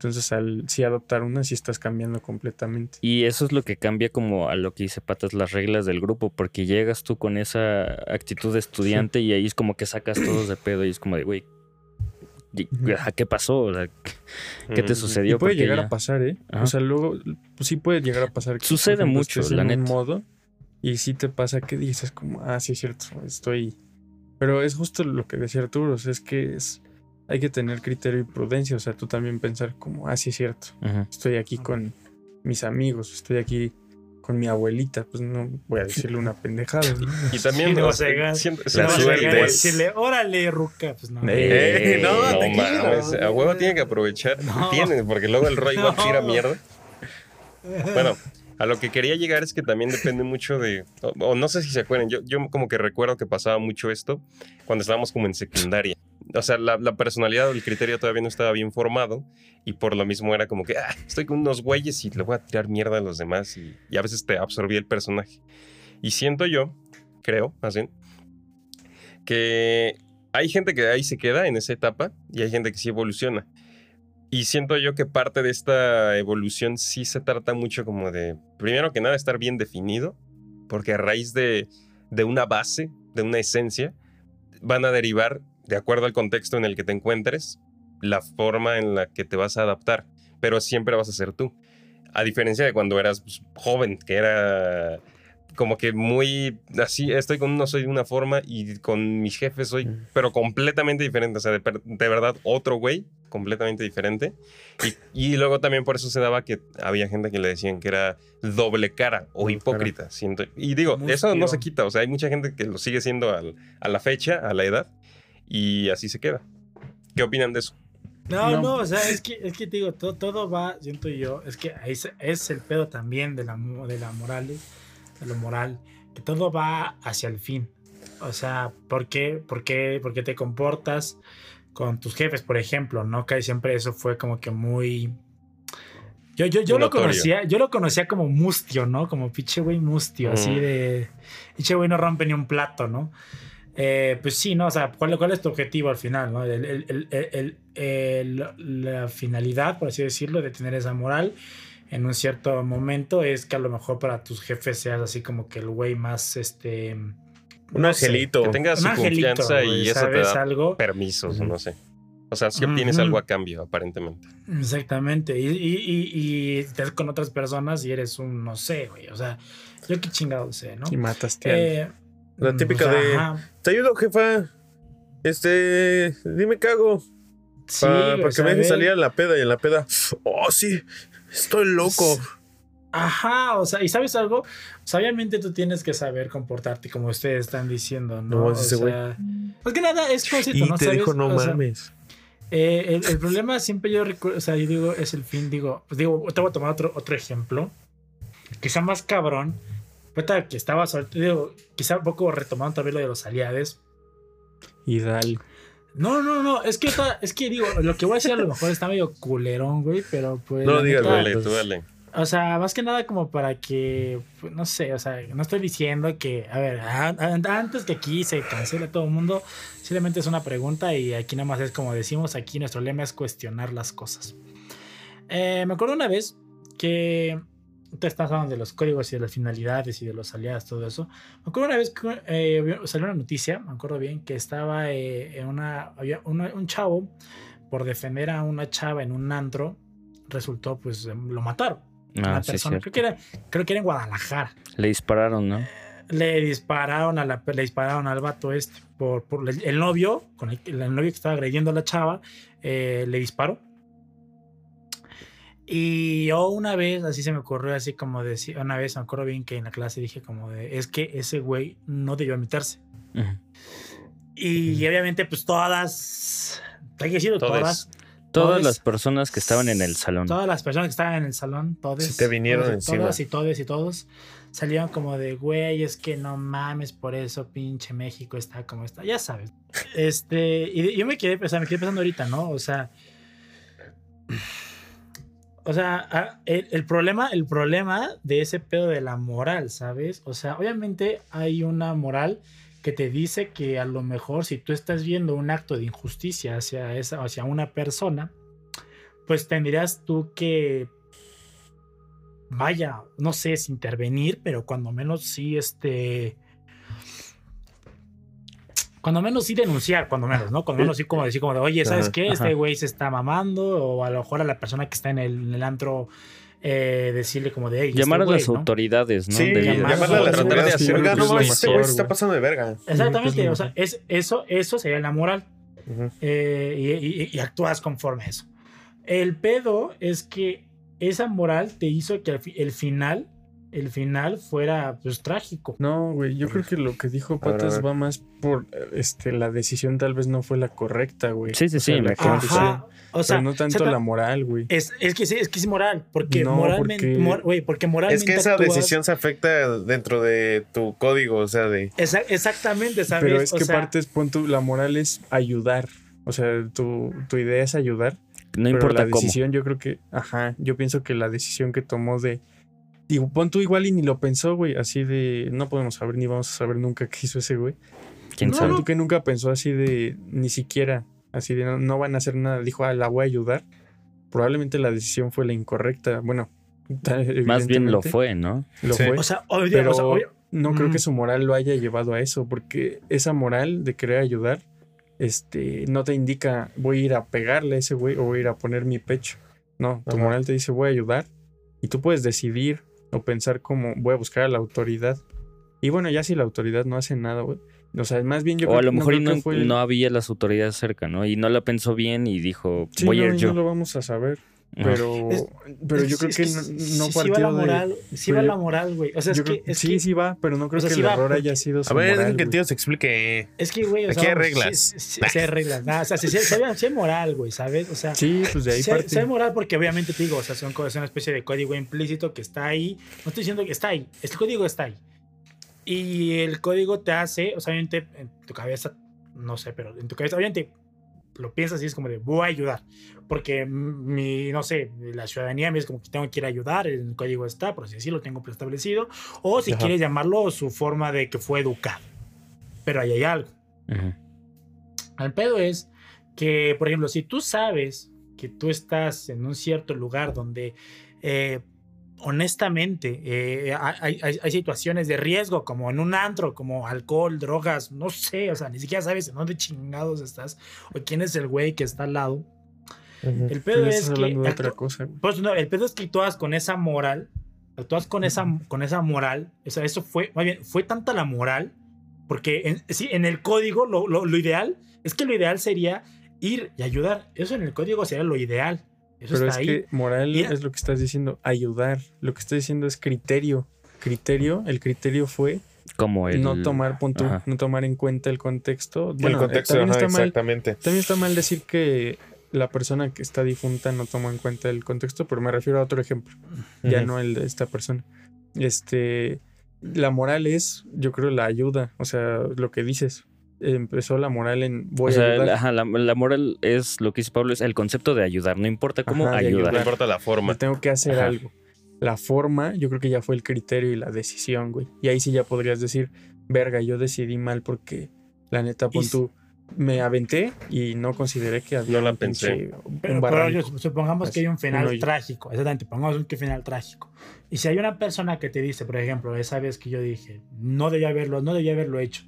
Entonces, al sí adoptar una, sí estás cambiando completamente. Y eso es lo que cambia como a lo que dice Patas, las reglas del grupo, porque llegas tú con esa actitud de estudiante y ahí es como que sacas todos de pedo y es como de, güey, ¿qué pasó? ¿Qué te sucedió? puede llegar a pasar, ¿eh? O sea, luego, pues sí puede llegar a pasar. Que, Sucede mucho, la en un modo y sí te pasa que dices como, ah, sí es cierto, estoy... Pero es justo lo que decía Arturo, es que es hay que tener criterio y prudencia. O sea, tú también pensar como, ah, sí es cierto. Estoy aquí con mis amigos, estoy aquí con mi abuelita, pues no voy a decirle una pendejada. Y también no, se decirle, órale, Ruca, pues no. Eh, no, no mames, a huevo tiene que aprovechar. Tiene, porque luego el Roy va a ir a mierda. Bueno, a lo que quería llegar es que también depende mucho de, o, no sé si se acuerdan, yo, yo como que recuerdo que pasaba mucho esto cuando estábamos como en secundaria. O sea, la, personalidad o el criterio todavía no estaba bien formado y por lo mismo era como que, ah, estoy con unos güeyes y le voy a tirar mierda a los demás y, a veces te absorbía el personaje. Y siento yo, creo, más bien, que hay gente que ahí se queda en esa etapa y hay gente que sí evoluciona. Y siento yo que parte de esta evolución sí se trata mucho como de, primero que nada, estar bien definido, porque a raíz de, de una base, de una esencia, van a derivar, de acuerdo al contexto en el que te encuentres, la forma en la que te vas a adaptar, pero siempre vas a ser tú. A diferencia de cuando eras pues, joven, que era como que muy así, estoy con uno, soy de una forma y con mis jefes soy, mm. pero completamente diferente, o sea, de, de verdad otro güey, completamente diferente. Y, y, luego también por eso se daba que había gente que le decían que era doble cara o hipócrita. Siento, y digo, eso no se quita, o sea, hay mucha gente que lo sigue siendo al, a la fecha, a la edad, y así se queda. ¿Qué opinan de eso? No, no, o sea, es que, es que te digo, todo, todo va, siento yo, es que es, es el pedo también de la, de la moral, de lo moral, que todo va hacia el fin. O sea, ¿por qué, por qué, por qué te comportas con tus jefes, por ejemplo? ¿No? Que siempre eso fue como que muy... Yo, yo, yo lo conocía, yo lo conocía como mustio, ¿no? Como pinche güey mustio, así de... Pinche güey no rompe ni un plato, ¿no? Eh, pues sí, ¿no? O sea, ¿cuál, ¿cuál, es tu objetivo al final, ¿no? la finalidad, por así decirlo, de tener esa moral en un cierto momento es que a lo mejor para tus jefes seas así como que el güey más, este... Un angelito. que tengas su confianza y eso te da algo? permisos, no sé. O sea, si obtienes algo a cambio, aparentemente. Exactamente. Y, y, y, y te con otras personas y eres un, no sé, güey. O sea, yo qué chingado sé, ¿no? Y mataste eh, la típica de. Te ayudo, jefa. Este. Dime qué hago. Sí, para que me dejen salir a la peda y la peda. Oh, sí. Estoy loco. Ajá, o sea, ¿y sabes algo? obviamente tú tienes que saber comportarte como ustedes están diciendo, ¿no? o sea, pues que nada, es cosito, ¿no? Te dijo no mames. Eh, el, problema siempre yo recuerdo, o sea, yo digo, es el fin, digo, pues digo, te voy a tomar otro, otro ejemplo, quizá más cabrón, que estaba, digo, quizá un poco retomando también lo de los aliados. Y dale. No, no, no, es que, es que digo, lo que voy a decir a lo mejor está medio culerón, güey, pero pues. No, dígalo, dale, tú dale. O sea, más que nada como para que, pues, no sé, o sea, no estoy diciendo que, a ver, antes que aquí se cancele todo el mundo, simplemente es una pregunta y aquí nada más es como decimos, aquí nuestro lema es cuestionar las cosas. Eh, me acuerdo una vez que te estás hablando de los códigos y de las finalidades y de los aliados, todo eso. Me acuerdo una vez que eh, salió una noticia, me acuerdo bien, que estaba eh, en una, había un chavo por defender a una chava en un antro, resultó, pues, em, lo mataron. Ah, una persona, creo que, era, creo que era en Guadalajara. Le dispararon, ¿no? Eh, le dispararon a la, le dispararon al vato este por, por el, novio, con el, el, novio que estaba agrediendo a la chava, le disparó y yo una vez, así se me ocurrió, así como decir, una vez me acuerdo bien que en la clase dije como de, es que ese güey no debió meterse. Y, obviamente pues todas, hay que decirlo, todas. Todas las personas que estaban en el salón. Todas las personas que estaban en el salón, todos. te vinieron todas, encima. Todas y todos y todos salieron como de, güey, es que no mames, por eso pinche México está como está, ya sabes. Este, y yo me quedé, o sea, me quedé pensando ahorita, ¿no? O sea, o sea, el, problema, el problema de ese pedo de la moral, ¿sabes? O sea, obviamente hay una moral que te dice que a lo mejor si tú estás viendo un acto de injusticia hacia, esa, hacia una persona, pues tendrías tú que, vaya, no sé, es intervenir, pero cuando menos sí, este, cuando menos sí denunciar, cuando menos, ¿no? Cuando menos sí como decir como de, oye, ¿sabes qué? Este güey se está mamando, o a lo mejor a la persona que está en el, antro eh, decirle como de... Hey, este llamar a las autoridades, ¿no? Sí, llamarle a las autoridades. Oiga, no, este güey se está pasando de verga. Exactamente, o sea, es, eso, eso sería la moral. Eh, y, actúas conforme a eso. El pedo es que esa moral te hizo que el final el final fuera pues trágico. No, güey, yo creo que lo que dijo Patas va más por este la decisión tal vez no fue la correcta, güey. Sí, sí, sí, la Ajá, o sea, no tanto la moral, güey. Es, es que sí, es que es moral, porque moralmente, güey, porque moralmente Es que esa decisión se afecta dentro de tu código, o sea, de exactamente, ¿sabes? Pero es que partes pon la moral es ayudar. O sea, tu, tu idea es ayudar. No importa la decisión, yo creo que, ajá, yo pienso que la decisión que tomó de Digo, pon tú igual y ni lo pensó, güey. Así de, no podemos saber ni vamos a saber nunca qué hizo ese güey. ¿Quién sabe? Tú que nunca pensó así de, ni siquiera, así de, no, van a hacer nada. Dijo, ah, la voy a ayudar. Probablemente la decisión fue la incorrecta. Bueno, más bien lo fue, ¿no? Lo fue. O sea, pero no creo que su moral lo haya llevado a eso, porque esa moral de querer ayudar, este, no te indica voy a ir a pegarle a ese güey o voy a ir a poner mi pecho. No, tu moral te dice voy a ayudar y tú puedes decidir o pensar como voy a buscar a la autoridad Y bueno, ya si la autoridad no hace nada, güey. O sea, más bien yo o a lo mejor no, no, había las autoridades cerca, ¿no? Y no la pensó bien y dijo, voy a ir yo. no lo vamos a saber. Pero, pero yo creo que, no, no partió la moral, de, Sí va la moral, güey. O sea, es que, sí, sí va, pero no creo que el error haya sido A ver, moral, que tío se explique. Es que, güey, o Aquí hay reglas. Sí, hay reglas. Nada, o sea, si hay moral, güey, ¿sabes? O sea, sí, pues de ahí parte. Si hay moral porque obviamente te digo, o sea, son, es una especie de código implícito que está ahí. No estoy diciendo que está ahí. Este código está ahí. Y el código te hace, o sea, obviamente en tu cabeza, no sé, pero en tu cabeza, obviamente lo piensas y es como de voy a ayudar. Porque mi, no sé, la ciudadanía es como que tengo que ir a ayudar, el código está, por si así lo tengo preestablecido. O si quieres llamarlo su forma de que fue educado. Pero ahí hay algo. El pedo es que, por ejemplo, si tú sabes que tú estás en un cierto lugar donde eh, honestamente, eh, hay, situaciones de riesgo, como en un antro, como alcohol, drogas, no sé, o sea, ni siquiera sabes en dónde chingados estás o quién es el güey que está al lado. El pedo es que. otra cosa. Pues no, el pedo es que actúas con esa moral, actúas con esa, con esa moral, o sea, eso fue, más bien, fue tanta la moral, porque en, sí, en el código lo, lo, lo ideal es que lo ideal sería ir y ayudar. Eso en el código sería lo ideal. Pero es que moral es lo que estás diciendo, ayudar. Lo que estás diciendo es criterio. Criterio, el criterio fue como el no tomar punto, no tomar en cuenta el contexto. el contexto, también está exactamente. Mal, también está mal decir que la persona que está difunta no tomó en cuenta el contexto, pero me refiero a otro ejemplo, ya no el de esta persona. Este, la moral es, yo creo, la ayuda, o sea, lo que dices empezó la moral en voy a ayudar. la, moral es lo que dice Pablo, es el concepto de ayudar, no importa cómo ayudar. No importa la forma. tengo que hacer algo. La forma, yo creo que ya fue el criterio y la decisión, güey. Y ahí sí ya podrías decir, verga, yo decidí mal porque la neta, pon tú, me aventé y no consideré que había no la pensé. pero, supongamos que hay un final trágico, exactamente, pongamos un final trágico. Y si hay una persona que te dice, por ejemplo, esa vez que yo dije, no debía haberlo, no debía haberlo hecho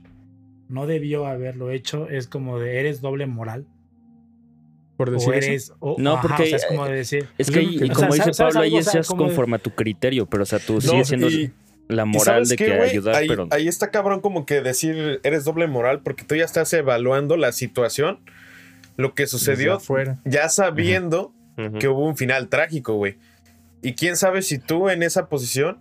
no debió haberlo hecho, es como de eres doble moral. Por decir eres, no, porque es como de decir. Es que, como dice Pablo, ahí es conforme a tu criterio, pero o sea, tú sigues siendo la moral de que ayudar, ahí, pero. Ahí está cabrón, como que decir eres doble moral, porque tú ya estás evaluando la situación, lo que sucedió, ya sabiendo que hubo un final trágico, güey. Y quién sabe si tú en esa posición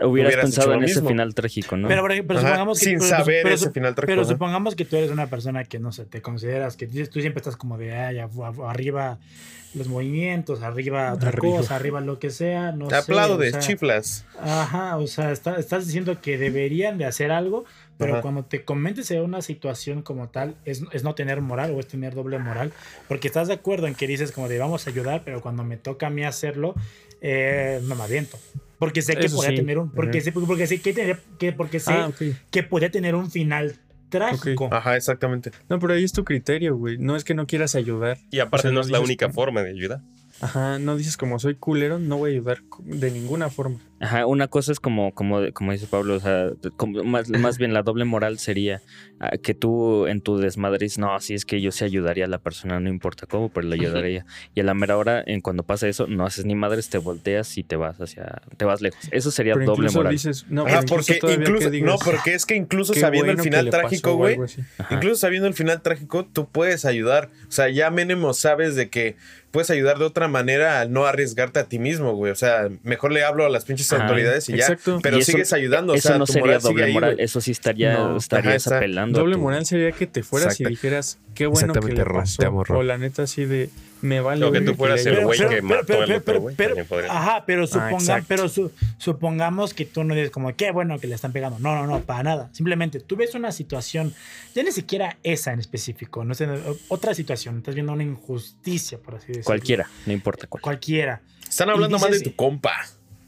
hubieras, pensado en ese final trágico, ¿no? Pero, supongamos que. Sin saber ese final trágico. Pero supongamos que tú eres una persona que, no sé, te consideras que tú siempre estás como de, ay, arriba los movimientos, arriba otra cosa, arriba lo que sea, no Te aplaudes, chiflas. Ajá, o sea, estás diciendo que deberían de hacer algo, pero cuando te comentes en una situación como tal, es, es, no tener moral o es tener doble moral, porque estás de acuerdo en que dices como de vamos a ayudar, pero cuando me toca a mí hacerlo, eh, no me aviento. Porque sé que podría tener un. Porque sé, porque sé que, que, porque sé ah, que podría tener un final trágico. Ajá, exactamente. No, pero ahí es tu criterio, güey. No es que no quieras ayudar. Y aparte no, es la única forma de ayudar. Ajá, no dices como soy culero, no voy a ayudar de ninguna forma. Ajá, una cosa es como, como, como dice Pablo, o sea, más, más bien la doble moral sería ah, que tú en tu desmadre dices, no, así es que yo sí ayudaría a la persona, no importa cómo, pero le ayudaría. y a la mera hora, en cuando pasa eso, no haces ni madres, te volteas y te vas hacia, te vas lejos. Eso sería doble moral. no, porque incluso, no, porque es que incluso sabiendo el final trágico, güey, incluso sabiendo el final trágico, tú puedes ayudar. O sea, ya mínimo sabes de que puedes ayudar de otra manera al no arriesgarte a ti mismo, güey. O sea, mejor le hablo a las pinches autoridades y ya. Pero sigues ayudando. Eso o sea, no sería doble moral. Eso sí estaría, estarías apelando. Doble moral sería que te fueras y dijeras, qué bueno que le pasó. O la neta así de me vale. Lo que tú fueras el güey que mató al otro güey. Ajá, pero, ah, pero supongamos que tú no dices como, qué bueno que le están pegando. No, no, no, para nada. Simplemente tú ves una situación, ya ni siquiera esa en específico, no sé, otra situación, estás viendo una injusticia, por así decirlo. Cualquiera, no importa cuál. Cualquiera. Están hablando más de tu compa.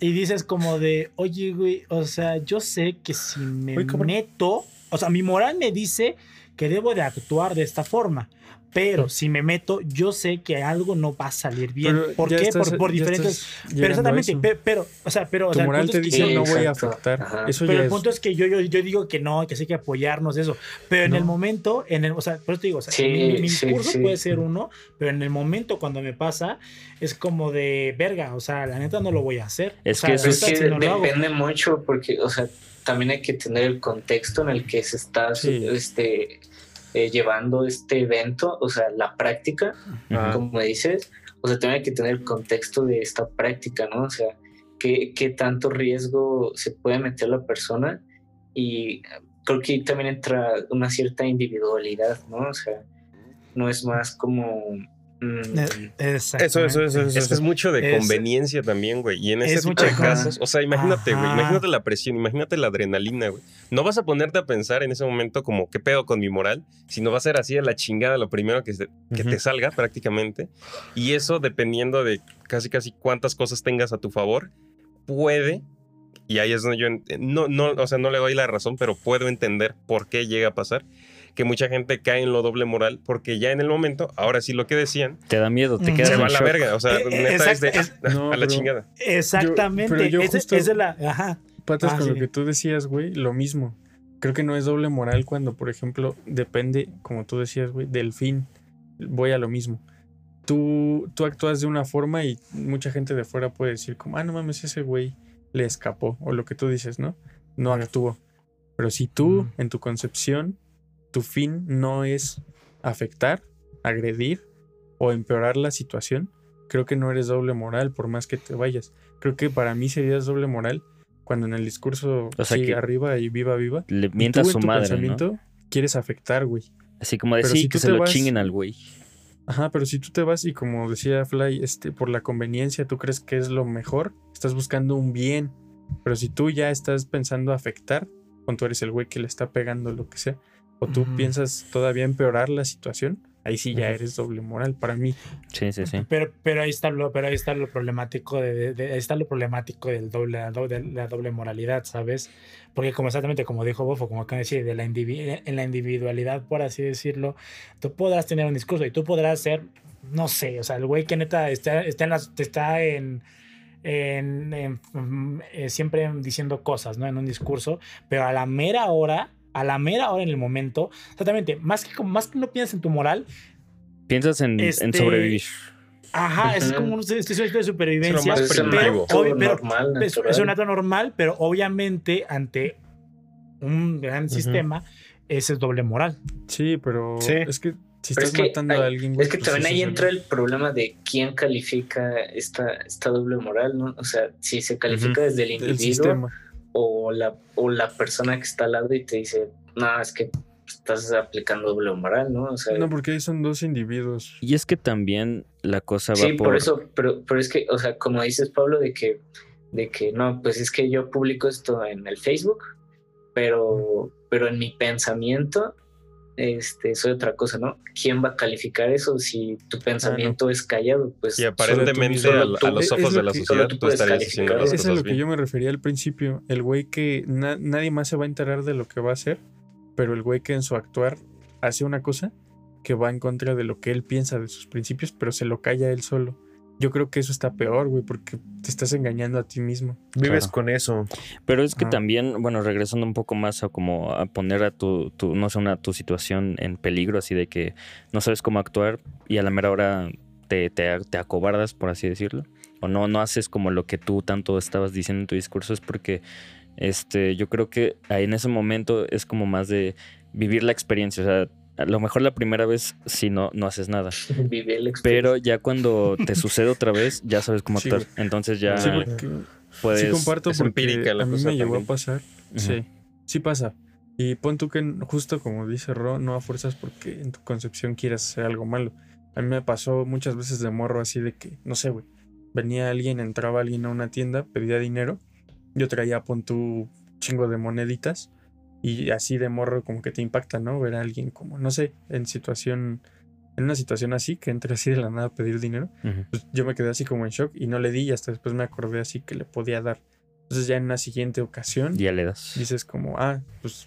Y dices como de, oye, güey, o sea, yo sé que si me meto, o sea, mi moral me dice que debo de actuar de esta forma. Pero si me meto, yo sé que algo no va a salir bien. ¿Por qué? por, diferentes. Pero exactamente, pero, o sea, pero. Tu moral te dice no voy a afectar. Eso pero el punto es, que yo, yo, yo, digo que no, que sí hay que apoyarnos, eso. Pero en el momento, en el, o sea, por eso te digo, o sea, mi, discurso puede ser uno, pero en el momento cuando me pasa, es como de verga, o sea, la neta no lo voy a hacer. Es que eso depende mucho, porque, o sea también hay que tener el contexto en el que se está este, eh, llevando este evento, o sea, la práctica, como dices, o sea, también hay que tener el contexto de esta práctica, ¿no? O sea, qué, qué tanto riesgo se puede meter la persona y creo que ahí también entra una cierta individualidad, ¿no? O sea, no es más como Mm. Eh, eso, eso, eso, eso, Es mucho de conveniencia también, güey. Y en ese tipo de casos, o sea, imagínate, güey, imagínate la presión, imagínate la adrenalina, güey. No vas a ponerte a pensar en ese momento como, ¿qué pedo con mi moral? Sino va a ser así a la chingada lo primero que, que te salga prácticamente. Y eso, dependiendo de casi, casi cuántas cosas tengas a tu favor, puede y ahí es donde yo no, no, o sea, no le doy la razón, pero puedo entender por qué llega a pasar que mucha gente cae en lo doble moral porque ya en el momento, ahora sí lo que decían. Te da miedo, te quedas. Se va a la verga, o sea, eh, neta es de. a la chingada. Exactamente. Yo, es, de la. Ajá. Patas, ah, con lo que tú decías, güey, lo mismo. Creo que no es doble moral cuando, por ejemplo, depende, como tú decías, güey, del fin. Voy a lo mismo. Tú, tú actúas de una forma y mucha gente de fuera puede decir como, ah, no mames, ese güey le escapó. O lo que tú dices, ¿no? No actuó. Pero si tú, en tu concepción, tu fin no es afectar, agredir o empeorar la situación, creo que no eres doble moral por más que te vayas. Creo que para mí serías doble moral cuando en el discurso sigue arriba y viva viva. Le mientas su madre, pensamiento quieres afectar, güey. Así como decir que se lo chinguen al güey. Ajá, pero si tú te vas y como decía Fly, este, por la conveniencia, tú crees que es lo mejor, estás buscando un bien. Pero si tú ya estás pensando afectar, cuando tú eres el güey que le está pegando lo que sea, o tú piensas todavía empeorar la situación, ahí sí ya eres doble moral para mí. Sí, sí, sí. Pero, pero ahí está lo, pero ahí está lo problemático de, ahí está lo problemático del doble, de la doble moralidad, ¿sabes? Porque como exactamente como dijo Bofo, como acá decir, de la en la individualidad, por así decirlo, tú podrás tener un discurso y tú podrás ser, no sé, o sea, el güey que neta está, está en las, está en en, eh, siempre diciendo cosas, ¿no? En un discurso, pero a la mera hora a la mera hora en el momento. Exactamente, más que, más que no piensas en tu moral. Piensas en, este, sobrevivir. Ajá, es como un ejercicio de supervivencia. Es un normal, es un acto normal, pero obviamente ante un gran sistema, ese es doble moral. Sí, pero es que si estás matando a alguien. Es que pues también ahí entra el problema de quién califica esta, esta doble moral, ¿no? O sea, si se califica desde el individuo o la, o la persona que está al lado y te dice, no, es que estás aplicando doble moral, ¿no? O sea, no, porque ahí son dos individuos. Y es que también la cosa va sí, por... eso, pero, pero es que, o sea, como dices, Pablo, de que, de que no, pues es que yo publico esto en el Facebook, pero, pero en mi pensamiento este, soy otra cosa, ¿no? ¿Quién va a calificar eso si tu pensamiento es callado? Pues y aparentemente a, los ojos de la sociedad tú, estarías diciendo Eso es a lo que yo me refería al principio. El güey que nadie más se va a enterar de lo que va a hacer, pero el güey que en su actuar hace una cosa que va en contra de lo que él piensa de sus principios, pero se lo calla él solo. Yo creo que eso está peor, güey, porque te estás engañando a ti mismo. Vives con eso. Pero es que también, bueno, regresando un poco más a como a poner a tu, tu, no sé, una, tu situación en peligro, así de que no sabes cómo actuar y a la mera hora te, te, te acobardas, por así decirlo. O no, no haces como lo que tú tanto estabas diciendo en tu discurso, es porque este, yo creo que ahí en ese momento es como más de vivir la experiencia. O sea, a lo mejor la primera vez si no, no haces nada. Pero ya cuando te sucede otra vez, ya sabes cómo actuar. Entonces ya sí, puedes... Sí comparto porque a mí me llegó a pasar. Sí, sí pasa. Y pon tú que justo como dice Ro, no a fuerzas porque en tu concepción quieras hacer algo malo. A mí me pasó muchas veces de morro así de que, no sé, güey. Venía alguien, entraba alguien a una tienda, pedía dinero. Yo traía, pon tú, chingo de moneditas y así de morro como que te impacta, ¿no? Ver a alguien como, no sé, en situación, en una situación así, que entre así de la nada a pedir dinero. Pues yo me quedé así como en shock y no le di y hasta después me acordé así que le podía dar. Entonces ya en una siguiente ocasión... Ya le das. Dices como, ah, pues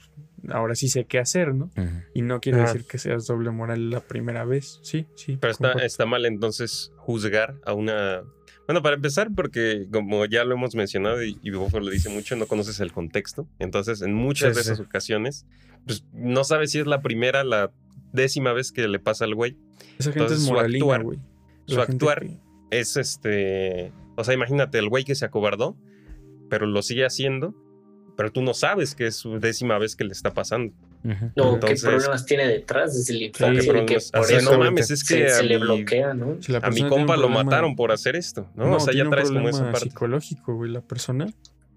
ahora sí sé qué hacer, ¿no? Y no quiere decir que seas doble moral la primera vez. Sí, sí. Pero está, está mal entonces juzgar a una bueno, para empezar, porque como ya lo hemos mencionado y, y lo dice mucho, no conoces el contexto. Entonces, en muchas de esas ocasiones, pues no sabes si es la primera, la décima vez que le pasa al güey. Esa gente es moralina, su actuar, güey. Su actuar es este. O sea, imagínate, el güey que se acobardó, pero lo sigue haciendo pero tú no sabes que es su décima vez que le está pasando. No, qué problemas tiene detrás desde el infancia. que por eso no mames, es que se, le bloquea, ¿no? a mi compa lo mataron por hacer esto, ¿no? o sea, ya traes como esa parte. psicológico, güey, la persona.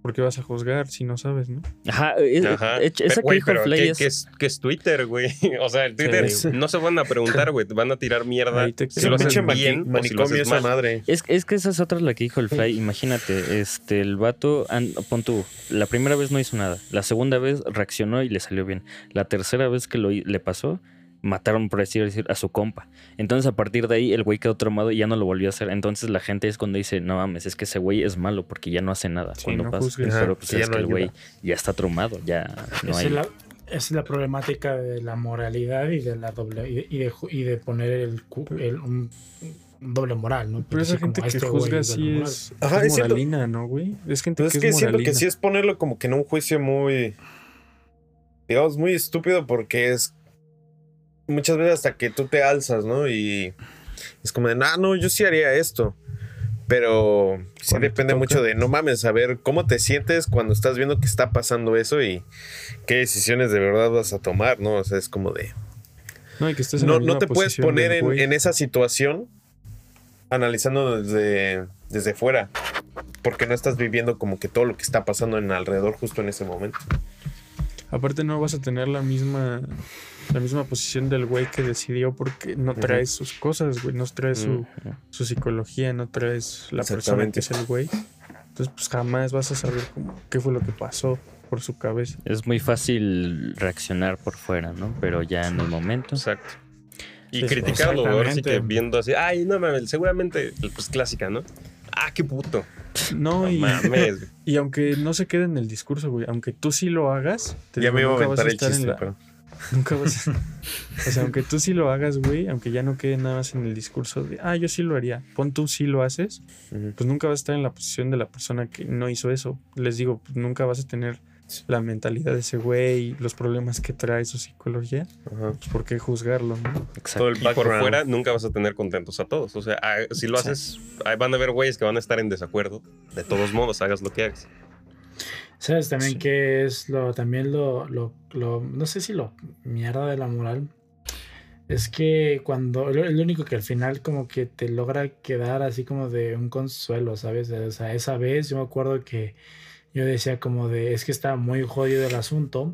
¿Por qué vas a juzgar si no sabes, no? Ajá, Ajá. esa que dijo ¿qué, es... ¿qué, es... Twitter, güey? O sea, el Twitter no se van a preguntar, güey, van a tirar mierda si lo hacen bien o si lo haces mal. Madre. Es, es, que esa es otra la que dijo el Fly. Imagínate, este, el vato, pon tú, la primera vez no hizo nada, la segunda vez reaccionó y le salió bien, la tercera vez que lo, le pasó mataron, por decir, a su compa. Entonces, a partir de ahí, el güey quedó traumado y ya no lo volvió a hacer. Entonces, la gente es cuando dice, no mames, es que ese güey es malo porque ya no hace nada cuando pasa. Pero pues es que el güey ya está traumado, ya no hay... esa es la problemática de la moralidad y de la doble y de, y de, poner el, un, doble moral, ¿no? Pero esa gente que este juzga así es, Ajá, es moralina, ¿no, güey? Es gente que es, que siento que sí es ponerlo como que en un juicio muy digamos muy estúpido porque es muchas veces hasta que tú te alzas, ¿no? Y es como de, ah, no, yo sí haría esto. Pero sí depende mucho de, no mames, saber cómo te sientes cuando estás viendo que está pasando eso y qué decisiones de verdad vas a tomar, ¿no? O sea, es como de... No, y que estés en no, no te puedes poner en, esa situación analizando desde, desde fuera, porque no estás viviendo como que todo lo que está pasando en alrededor justo en ese momento. Aparte no vas a tener la misma la misma posición del güey que decidió porque no traes sus cosas, güey, no traes su, su, psicología, no traes la persona que es el güey. Entonces, pues jamás vas a saber cómo, qué fue lo que pasó por su cabeza. Es muy fácil reaccionar por fuera, ¿no? Pero ya en el momento. Exacto. Y criticarlo, ahora sí que viendo así, ay, no mames, seguramente, pues clásica, ¿no? Ah, qué puto. No, y, y aunque no se quede en el discurso, güey, aunque tú sí lo hagas, te ya me iba a aventar el chiste, pero... Nunca vas a... o sea, aunque tú sí lo hagas, güey, aunque ya no quede nada más en el discurso de, ah, yo sí lo haría, pon tú sí lo haces, pues nunca vas a estar en la posición de la persona que no hizo eso. Les digo, pues nunca vas a tener la mentalidad de ese güey, los problemas que trae su psicología, pues por qué juzgarlo, ¿no? Exacto. y por fuera nunca vas a tener contentos a todos. O sea, ah, si lo haces, van a haber güeyes que van a estar en desacuerdo. De todos modos, hagas lo que hagas. ¿Sabes también qué es lo, también lo, lo, lo, no sé si lo mierda de la moral? Es que cuando, es lo único que al final como que te logra quedar así como de un consuelo, ¿sabes? O sea, esa vez yo me acuerdo que yo decía como de, es que está muy jodido el asunto.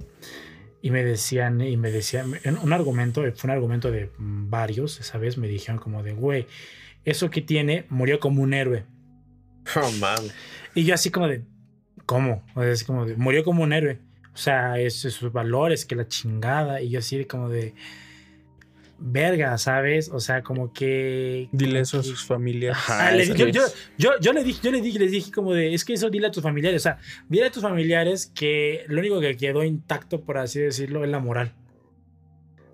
Y me decían, y me decían, un argumento, fue un argumento de varios, esa vez me dijeron como de, güey, eso que tiene murió como un héroe. Oh, man. Y yo así como de, ¿cómo? Es como de, murió como un héroe. O sea, es, sus valores, que la chingada. Y yo así de como de. Verga, ¿sabes? O sea, como que. Dile eso a sus familiares. Ah, yo, yo, yo, le dije, yo le dije, les dije como de, es que eso dile a tus familiares. O sea, dile a tus familiares que lo único que quedó intacto, por así decirlo, es la moral.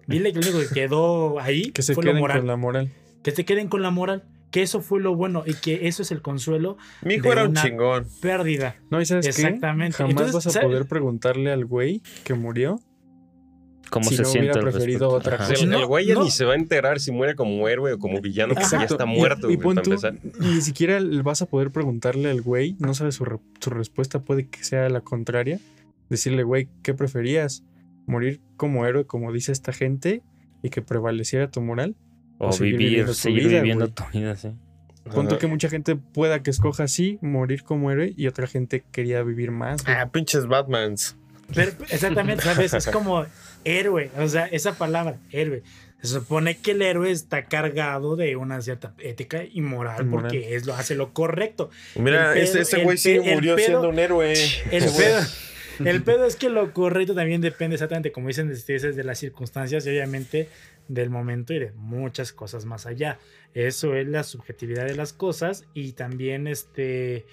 Dile que lo único que quedó ahí que se fue queden con la moral. Que se queden con la moral que eso fue lo bueno y que eso es el consuelo. Mi hijo era un chingón. Pérdida. No, y sabes Exactamente. Jamás vas a poder preguntarle al güey que murió cómo se siente hubiera preferido otra cosa. El, güey ya ni se va a enterar si muere como héroe o como villano, porque ya está muerto. Y, ni siquiera vas a poder preguntarle al güey, no sabes su, su respuesta, puede que sea la contraria. Decirle, güey, ¿qué preferías? ¿Morir como héroe, como dice esta gente, y que prevaleciera tu moral? O, vivir, seguir viviendo tu vida, sí. Punto que mucha gente pueda que escoja así, morir como héroe, y otra gente quería vivir más. Ah, pinches Batmans. exactamente, ¿sabes? Es como héroe, o sea, esa palabra, héroe. Se supone que el héroe está cargado de una cierta ética y moral, porque es lo hace lo correcto. Mira, ese güey sí murió siendo un héroe. El pedo, el pedo es que lo correcto también depende exactamente, como dicen, de las circunstancias y obviamente del momento y de muchas cosas más allá. Eso es la subjetividad de las cosas y también este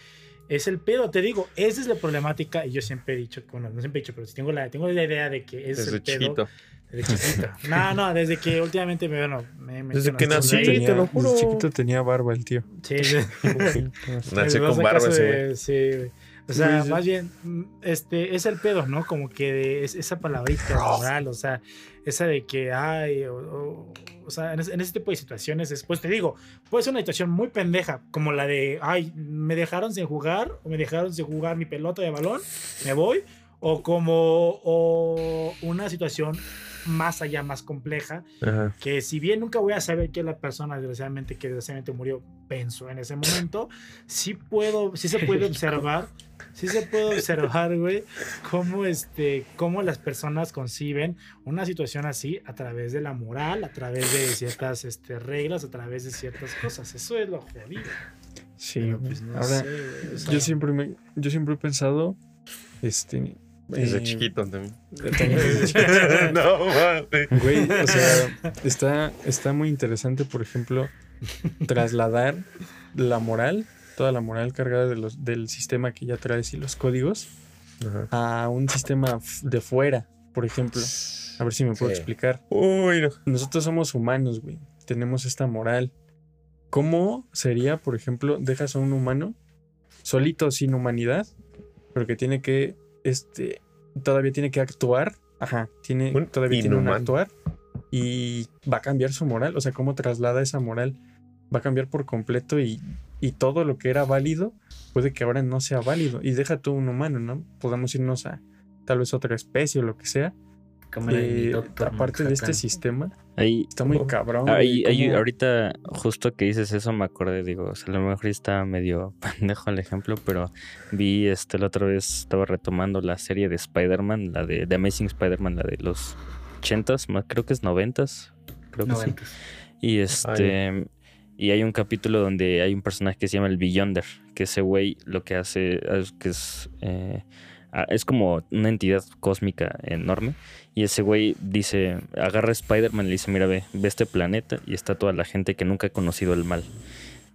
es el pedo, te digo, esa es la problemática y yo siempre he dicho, bueno, no siempre he dicho, pero tengo la, tengo la idea de que es el pedo. Chiquito. Desde chiquito. No, no, desde que últimamente me, bueno, me, Desde que nací, te lo juro. Desde chiquito tenía barba el tío. Sí, sí. Nací con barba ese Sí, o sea, más bien, mm, este, es el pedo, ¿no? Como que es, esa palabrita moral, o sea, esa de que, ay, o, o, sea, en, ese tipo de situaciones, después te digo, puede ser una situación muy pendeja, como la de, ay, me dejaron sin jugar, o me dejaron sin jugar mi pelota de balón, me voy, o como o una situación más allá, más compleja, que si bien nunca voy a saber que la persona desgraciadamente que desgraciadamente murió pensó en ese momento, sí puedo, sí se puede observar, sí se puede observar, güey, cómo este, cómo las personas conciben una situación así a través de la moral, a través de ciertas este, reglas, a través de ciertas cosas. Eso es lo jodido. Sí, pues, ahora yo siempre me, yo siempre he pensado, este, desde eh, chiquito también. no, Güey, o sea, está, está muy interesante, por ejemplo, trasladar la moral, toda la moral cargada de los, del sistema que ya traes y los códigos, a un sistema de fuera, por ejemplo. A ver si me puedo explicar. Uy, Nosotros somos humanos, güey. Tenemos esta moral. ¿Cómo sería, por ejemplo, dejas a un humano solito sin humanidad, pero que tiene que este, todavía tiene que actuar. Ajá, tiene, todavía tiene que actuar. Y va a cambiar su moral. O sea, cómo traslada esa moral. Va a cambiar por completo y, y todo lo que era válido puede que ahora no sea válido. Y deja tú un humano, ¿no? Podemos irnos a tal vez otra especie o lo que sea eh, aparte de este sistema, está muy cabrón. ahorita, justo que dices eso, me acordé, digo, a lo mejor está medio pendejo el ejemplo, pero vi este la otra vez, estaba retomando la serie de Spider-Man, la de, Amazing Spider-Man, la de los 80s, creo que es 90s, creo que sí. Y este. Y hay un capítulo donde hay un personaje que se llama el Beyonder, que ese güey lo que hace es que es. Eh, es como una entidad cósmica enorme y ese güey dice, agarra a Spider-Man y le dice, mira, ve, ve este planeta y está toda la gente que nunca ha conocido el mal.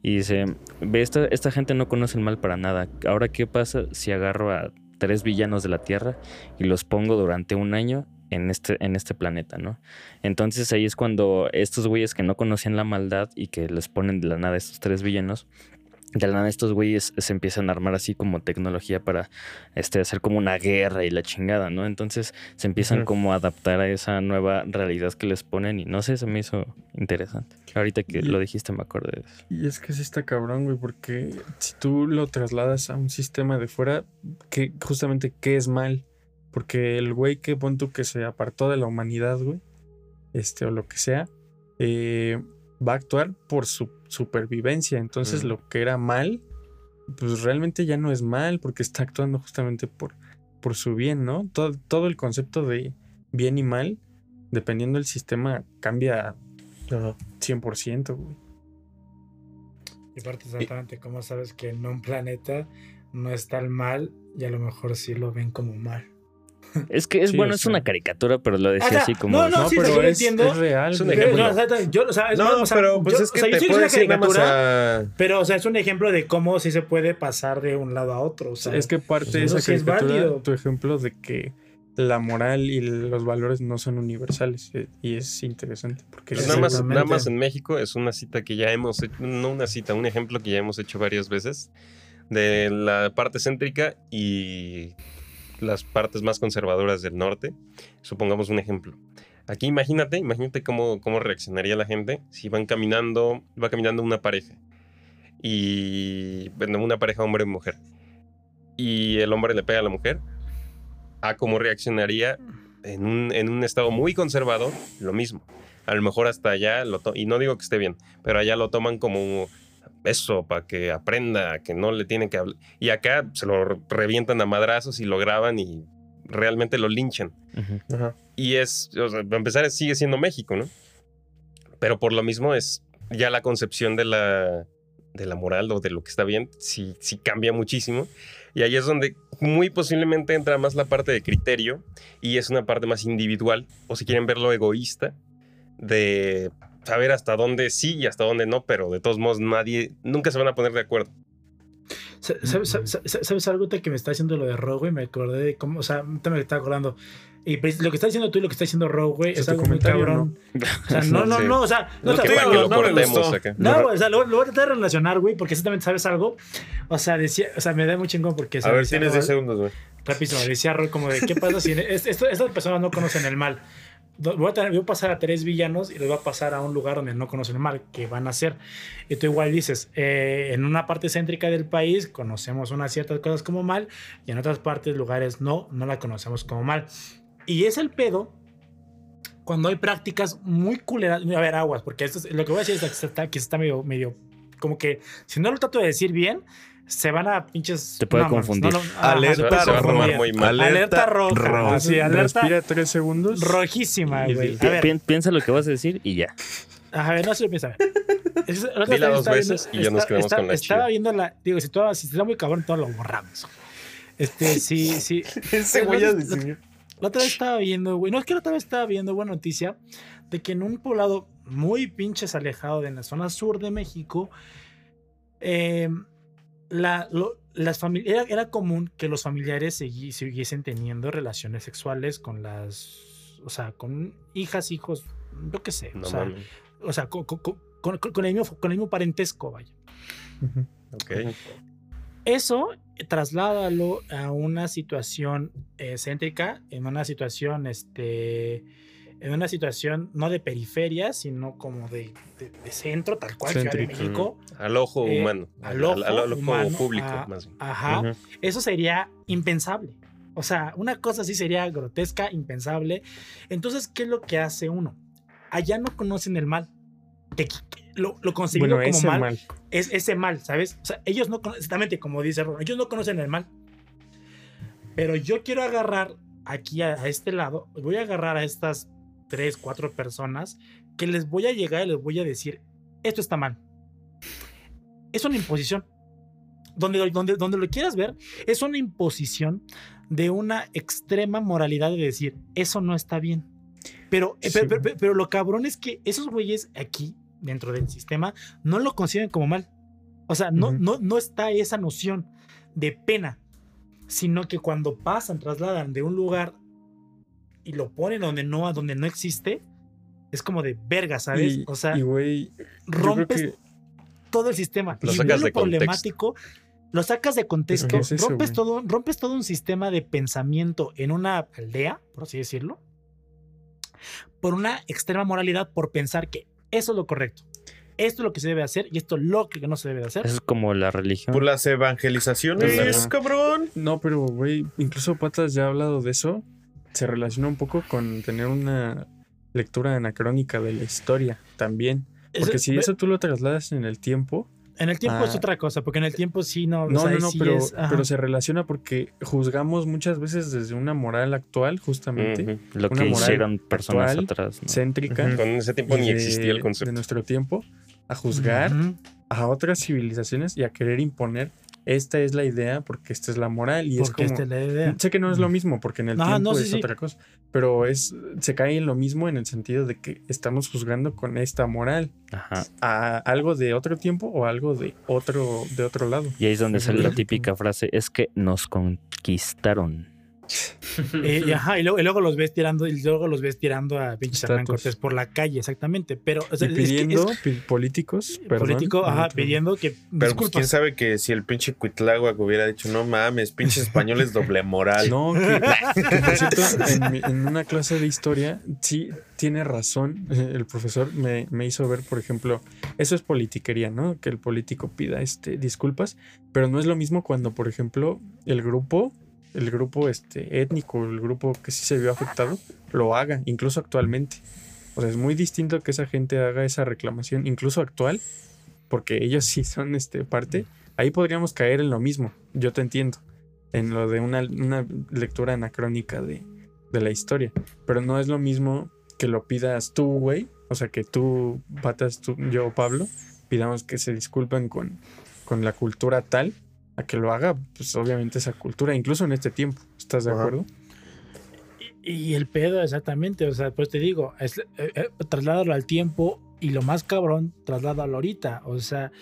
Y dice, ve, esta, esta gente no conoce el mal para nada. Ahora, ¿qué pasa si agarro a tres villanos de la Tierra y los pongo durante un año en este, en este planeta, ¿no? Entonces ahí es cuando estos güeyes que no conocían la maldad y que les ponen de la nada estos tres villanos, de la nada estos güeyes se empiezan a armar así como tecnología para este, hacer como una guerra y la chingada, ¿no? Entonces se empiezan como a adaptar a esa nueva realidad que les ponen y no sé, se me hizo interesante. Ahorita que lo dijiste me acordé de eso. Y es que sí está cabrón, güey, porque si tú lo trasladas a un sistema de fuera, que justamente qué es mal, porque el güey que pon tú que se apartó de la humanidad, güey, este o lo que sea, eh, va a actuar por su supervivencia. Entonces lo que era mal, pues realmente ya no es mal porque está actuando justamente por, por su bien, ¿no? Todo, todo el concepto de bien y mal, dependiendo del sistema, cambia 100%, güey. Y aparte exactamente, ¿cómo sabes que en un planeta no está el mal y a lo mejor sí lo ven como mal? Es que es bueno, es una caricatura, pero lo decía así como. No, no, sí, pero es, entiendo. Es real. Es un ejemplo. yo, o sea, es no, pero pues es que te puede decir caricatura, Pero, o sea, es un ejemplo de cómo sí se puede pasar de un lado a otro. O sea, es que parte de esa caricatura, tu ejemplo de que la moral y los valores no son universales eh, y es interesante porque pues nada más, nada más en México es una cita que ya hemos hecho, no una cita, un ejemplo que ya hemos hecho varias veces de la parte céntrica y las partes más conservadoras del norte. Supongamos un ejemplo. Aquí imagínate, imagínate cómo, cómo reaccionaría la gente si van caminando, va caminando una pareja. Y bueno, una pareja hombre y mujer. Y el hombre le pega a la mujer. A cómo reaccionaría en un, en un estado muy conservador, lo mismo. A lo mejor hasta allá, lo y no digo que esté bien, pero allá lo toman como eso, para que aprenda, que no le tienen que hablar. Y acá se lo revientan a madrazos y lo graban y realmente lo linchan. Y es, o sea, para empezar, sigue siendo México, ¿no? Pero por lo mismo es ya la concepción de la, de la moral o de lo que está bien, sí, sí cambia muchísimo. Y ahí es donde muy posiblemente entra más la parte de criterio y es una parte más individual, o si quieren verlo egoísta, de saber hasta dónde sí y hasta dónde no, pero de todos modos nadie, nunca se van a poner de acuerdo. ¿Sabes, algo que me está haciendo lo de Rogue? Me acordé de cómo, o sea, me estaba acordando. Y pues, lo que está diciendo tú y lo que está diciendo Rogue es algo muy cabrón. ¿no? O sea, no, no, no, o sea, no te lo cortemos No, o sea, lo, voy a tratar de relacionar, güey, porque exactamente sabes algo. O sea, decía, o sea, me da muy chingón porque. A ver, tienes 10 segundos, güey. Rapidísimo, decía Rogue como de, ¿qué pasa si estas personas no conocen el mal? Voy a, tener, voy a, pasar a tres villanos y los voy a pasar a un lugar donde no conocen mal, que van a ser. Y tú igual dices, eh, en una parte céntrica del país conocemos unas ciertas cosas como mal y en otras partes, lugares no, no la conocemos como mal. Y es el pedo cuando hay prácticas muy culeras. A ver, aguas, porque esto es, lo que voy a decir es que está, que está medio, medio, como que si no lo trato de decir bien, se van a pinches. Te puede confundir. alerta, se va a tomar muy mal. Alerta, roja. Sí, alerta Respira tres segundos. Rojísima, güey. Piensa lo que vas a decir y ya. A ver, no se lo piensa. Dila dos veces y ya nos quedamos con la Estaba viendo la. Digo, si, todo, si está muy cabrón, todo lo borramos. Este, sí, sí. Ese güey a decir. La otra vez estaba viendo, güey. No es que la otra vez estaba viendo, buena noticia, de que en un poblado muy pinches alejado de la zona sur de México, eh, la, las familias, era, común que los familiares siguiesen teniendo relaciones sexuales con las, o sea, con hijas, hijos, yo qué sé, o sea, o sea con, el mismo, con el mismo parentesco, vaya. Eso trasládalo a una situación eh, céntrica, en una situación, este, en una situación no de periferia, sino como de, centro, tal cual, Ciudad de México. Al ojo eh, humano. Al ojo, público, más bien. Ajá. Eso sería impensable. O sea, una cosa así sería grotesca, impensable. Entonces, ¿qué es lo que hace uno? Allá no conocen el mal. lo, lo consideran como mal, Es ese mal, ¿sabes? O sea, ellos no conocen, exactamente como dice Ron, ellos no conocen el mal. Pero yo quiero agarrar aquí a este lado, voy a agarrar a estas tres, cuatro personas que les voy a llegar y les voy a decir, esto está mal. Es una imposición. Donde, donde, donde lo quieras ver, es una imposición de una extrema moralidad de decir, eso no está bien. Pero, eh, pero, lo cabrón es que esos güeyes aquí, dentro del sistema, no lo conciben como mal. O sea, no, no, no está esa noción de pena, sino que cuando pasan, trasladan de un lugar y lo ponen donde no, donde no existe, es como de verga, ¿sabes? o sea, rompes todo el sistema. Lo sacas de problemático, lo sacas de contexto, rompes, todo, rompes todo un sistema de pensamiento en una aldea, por así decirlo, por una extrema moralidad, por pensar que eso es lo correcto. Esto es lo que se debe hacer y esto es lo que no se debe hacer. Es como la religión. Por las evangelizaciones, cabrón. No, pero, güey, incluso Patas ya ha hablado de eso se relaciona un poco con tener una lectura anacrónica de la historia también. Porque si eso tú lo trasladas en el tiempo. En el tiempo es otra cosa, porque en el tiempo sí no. No, no, no, pero, pero se relaciona porque juzgamos muchas veces desde una moral actual, justamente. Lo que hicieron personas atrás. Céntrica. Con ese tiempo ni existía el concepto. De nuestro tiempo, a juzgar a otras civilizaciones y a querer imponer esta es la idea porque esta es la moral y es como esta es la idea. sé que no es lo mismo porque en el tiempo es otra cosa pero es se cae en lo mismo en el sentido de que estamos juzgando con esta moral a algo de otro tiempo o algo de otro de otro lado. Y ahí es donde sale la típica frase es que nos conquistaron Eh, y, ajá, y, luego, los ves tirando, y luego los ves tirando a pinches Hernán Cortés por la calle, exactamente. Pero pidiendo políticos, político, ajá, pidiendo que. Pero pues, quién sabe que si el pinche Cuitláhuac hubiera dicho, no mames, pinches españoles doble moral. No, que, en, una clase de historia, sí tiene razón. El profesor me, me, hizo ver, por ejemplo, eso es politiquería, ¿no? Que el político pida este, disculpas, pero no es lo mismo cuando, por ejemplo, el grupo el grupo este, étnico, el grupo que sí se vio afectado, lo haga, incluso actualmente. O sea, es muy distinto que esa gente haga esa reclamación, incluso actual, porque ellos sí son este, parte. Ahí podríamos caer en lo mismo, yo te entiendo, en lo de una, lectura anacrónica de, la historia. Pero no es lo mismo que lo pidas tú, güey. O sea, que tú, Patas, tú, yo, Pablo, pidamos que se disculpen con la cultura tal a que lo haga, pues obviamente esa cultura, incluso en este tiempo. ¿Estás de acuerdo? Y, el pedo, exactamente. O sea, pues te digo, es, eh, eh, trasládalo al tiempo y lo más cabrón, trasládalo ahorita. O sea,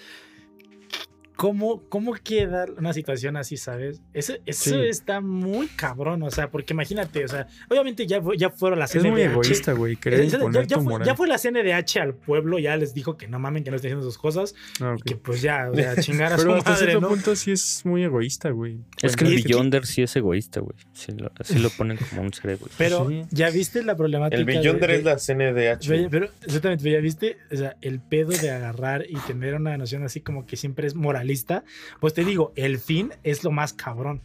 ¿Cómo, ¿Cómo queda una situación así, sabes? Eso, eso está muy cabrón, o sea, porque imagínate, o sea, obviamente ya, ya fueron las CNDH. Es muy egoísta, güey, ya, ya, fue, ya, fue, la CNDH al pueblo, ya les dijo que no mamen, que no estén haciendo sus cosas, ah, y que pues ya, o sea, chingar a Pero su hasta madre, cierto punto sí es muy egoísta, güey. Es que el Beyonder sí es egoísta, güey. Sí lo, así lo ponen como un cerebro. Pero ya viste la problemática. El Beyonder es la CNDH. Pero, exactamente, ya viste, o sea, el pedo de agarrar y tener una noción así como que siempre es moralista, pues te digo, el fin es lo más cabrón.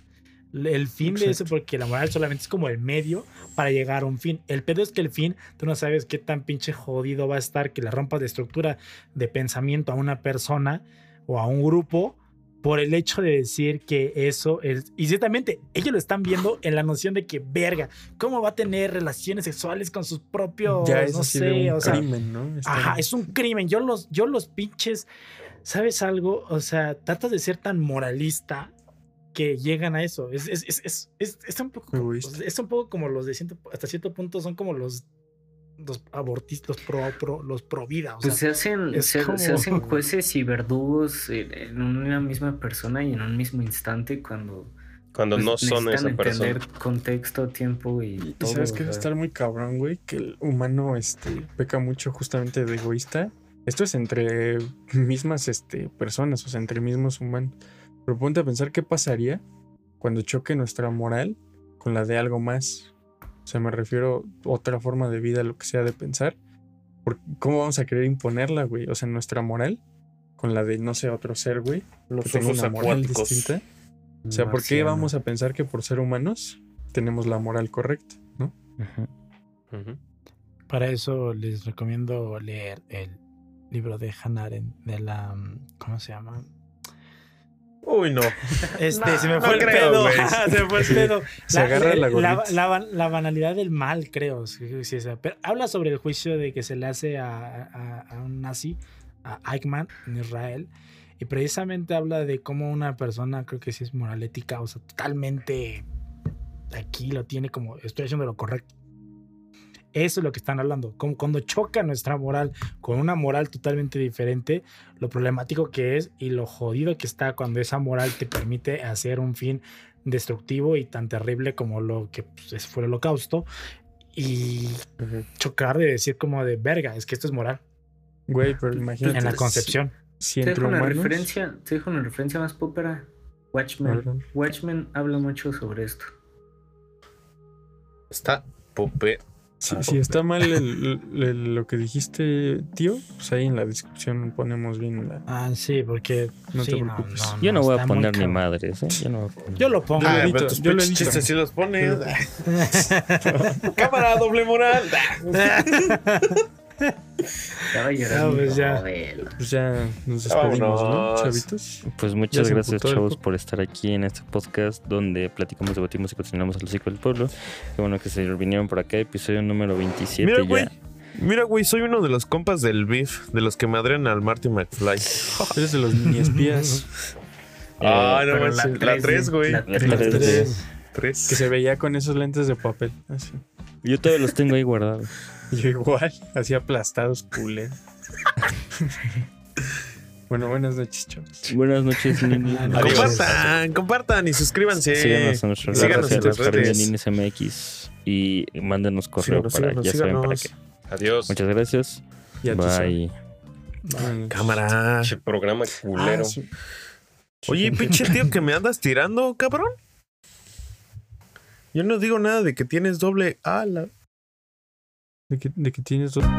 El fin de eso, porque la moral solamente es como el medio para llegar a un fin. El pedo es que el fin, tú no sabes qué tan pinche jodido va a estar que le rompas de estructura de pensamiento a una persona o a un grupo por el hecho de decir que eso es. Y ciertamente, ellos lo están viendo en la noción de que, verga, ¿cómo va a tener relaciones sexuales con sus propios. Ya es no sé, un crimen, ¿no? Ajá, es un crimen. Yo los, yo los pinches. ¿Sabes algo? O sea, tratas de ser tan moralista que llegan a eso. Es, es, es, es un, poco, es un poco como los de ciento, hasta cierto punto son como los los abortistas, pro, pro, los pro vida. pues se hacen, se, hacen jueces y verdugos en, una misma persona y en un mismo instante cuando. Cuando pues, no son esa persona. entender contexto, tiempo y, todo. sabes que es estar muy cabrón, güey, que el humano este, peca mucho justamente de egoísta. Esto es entre mismas este, personas, o sea, entre mismos humanos. Pero ponte a pensar qué pasaría cuando choque nuestra moral con la de algo más. O sea, me refiero a otra forma de vida, lo que sea de pensar. ¿Cómo vamos a querer imponerla, güey? O sea, nuestra moral con la de, no sé, otro ser, güey. Los que una moral distinta. O sea, ¿por qué vamos a pensar que por ser humanos tenemos la moral correcta, no? Para eso les recomiendo leer el libro de Hannah de la... ¿Cómo se llama? Uy, no. Este, se me fue el pedo. se me fue el pedo. Se la, agarra la, la, la, banalidad del mal, creo. Pero habla sobre el juicio de que se le hace a, a, un nazi, a Eichmann, en Israel. Y precisamente habla de cómo una persona, creo que sí es moralética, o sea, totalmente aquí lo tiene como estoy haciendo lo correcto. Eso es lo que están hablando. Como cuando choca nuestra moral con una moral totalmente diferente, lo problemático que es y lo jodido que está cuando esa moral te permite hacer un fin destructivo y tan terrible como lo que pues, fue el holocausto. Y chocar de decir como de verga, es que esto es moral. Güey, pero imagínate. En la concepción. Si, te, dejo una referencia, te dejo una referencia más popera. Watchmen. Watchmen habla mucho sobre esto. Está pope si, está mal lo que dijiste, tío, pues ahí en la descripción ponemos bien la. Ah, sí, porque. No te preocupes. yo no voy a poner ni madres, ¿eh? Yo, no yo lo pongo. Ah, pero tus yo lo chistes si los pones. Cámara, doble moral. pues ya, pues ya nos despedimos, ¿no, chavitos? Pues muchas gracias, chavos, por estar aquí en este podcast donde platicamos, debatimos y continuamos el ciclo del pueblo. Qué bueno que se vinieron por acá, episodio número 27 Mira, ya. Güey. Mira, güey, soy uno de los compas del beef, de los que madrean al Marty McFly. Eres de los mini espías. ah, no, la 3, güey. La 3. Que se veía con esos lentes de papel. Así. Yo todavía los tengo ahí guardados. Yo igual, así aplastados, culé. bueno, buenas noches, chavos. Buenas noches, Nini. compartan, compartan y suscríbanse. Síganos en nuestras redes sociales, MX y mándenos correo para, ya saben para qué. Adiós. Muchas gracias. Bye. Bye. Cámara. programa culero. Ah, Oye, pinche tío, que me andas tirando, cabrón. Yo no digo nada de que tienes doble ala. De que, de que tienes doble.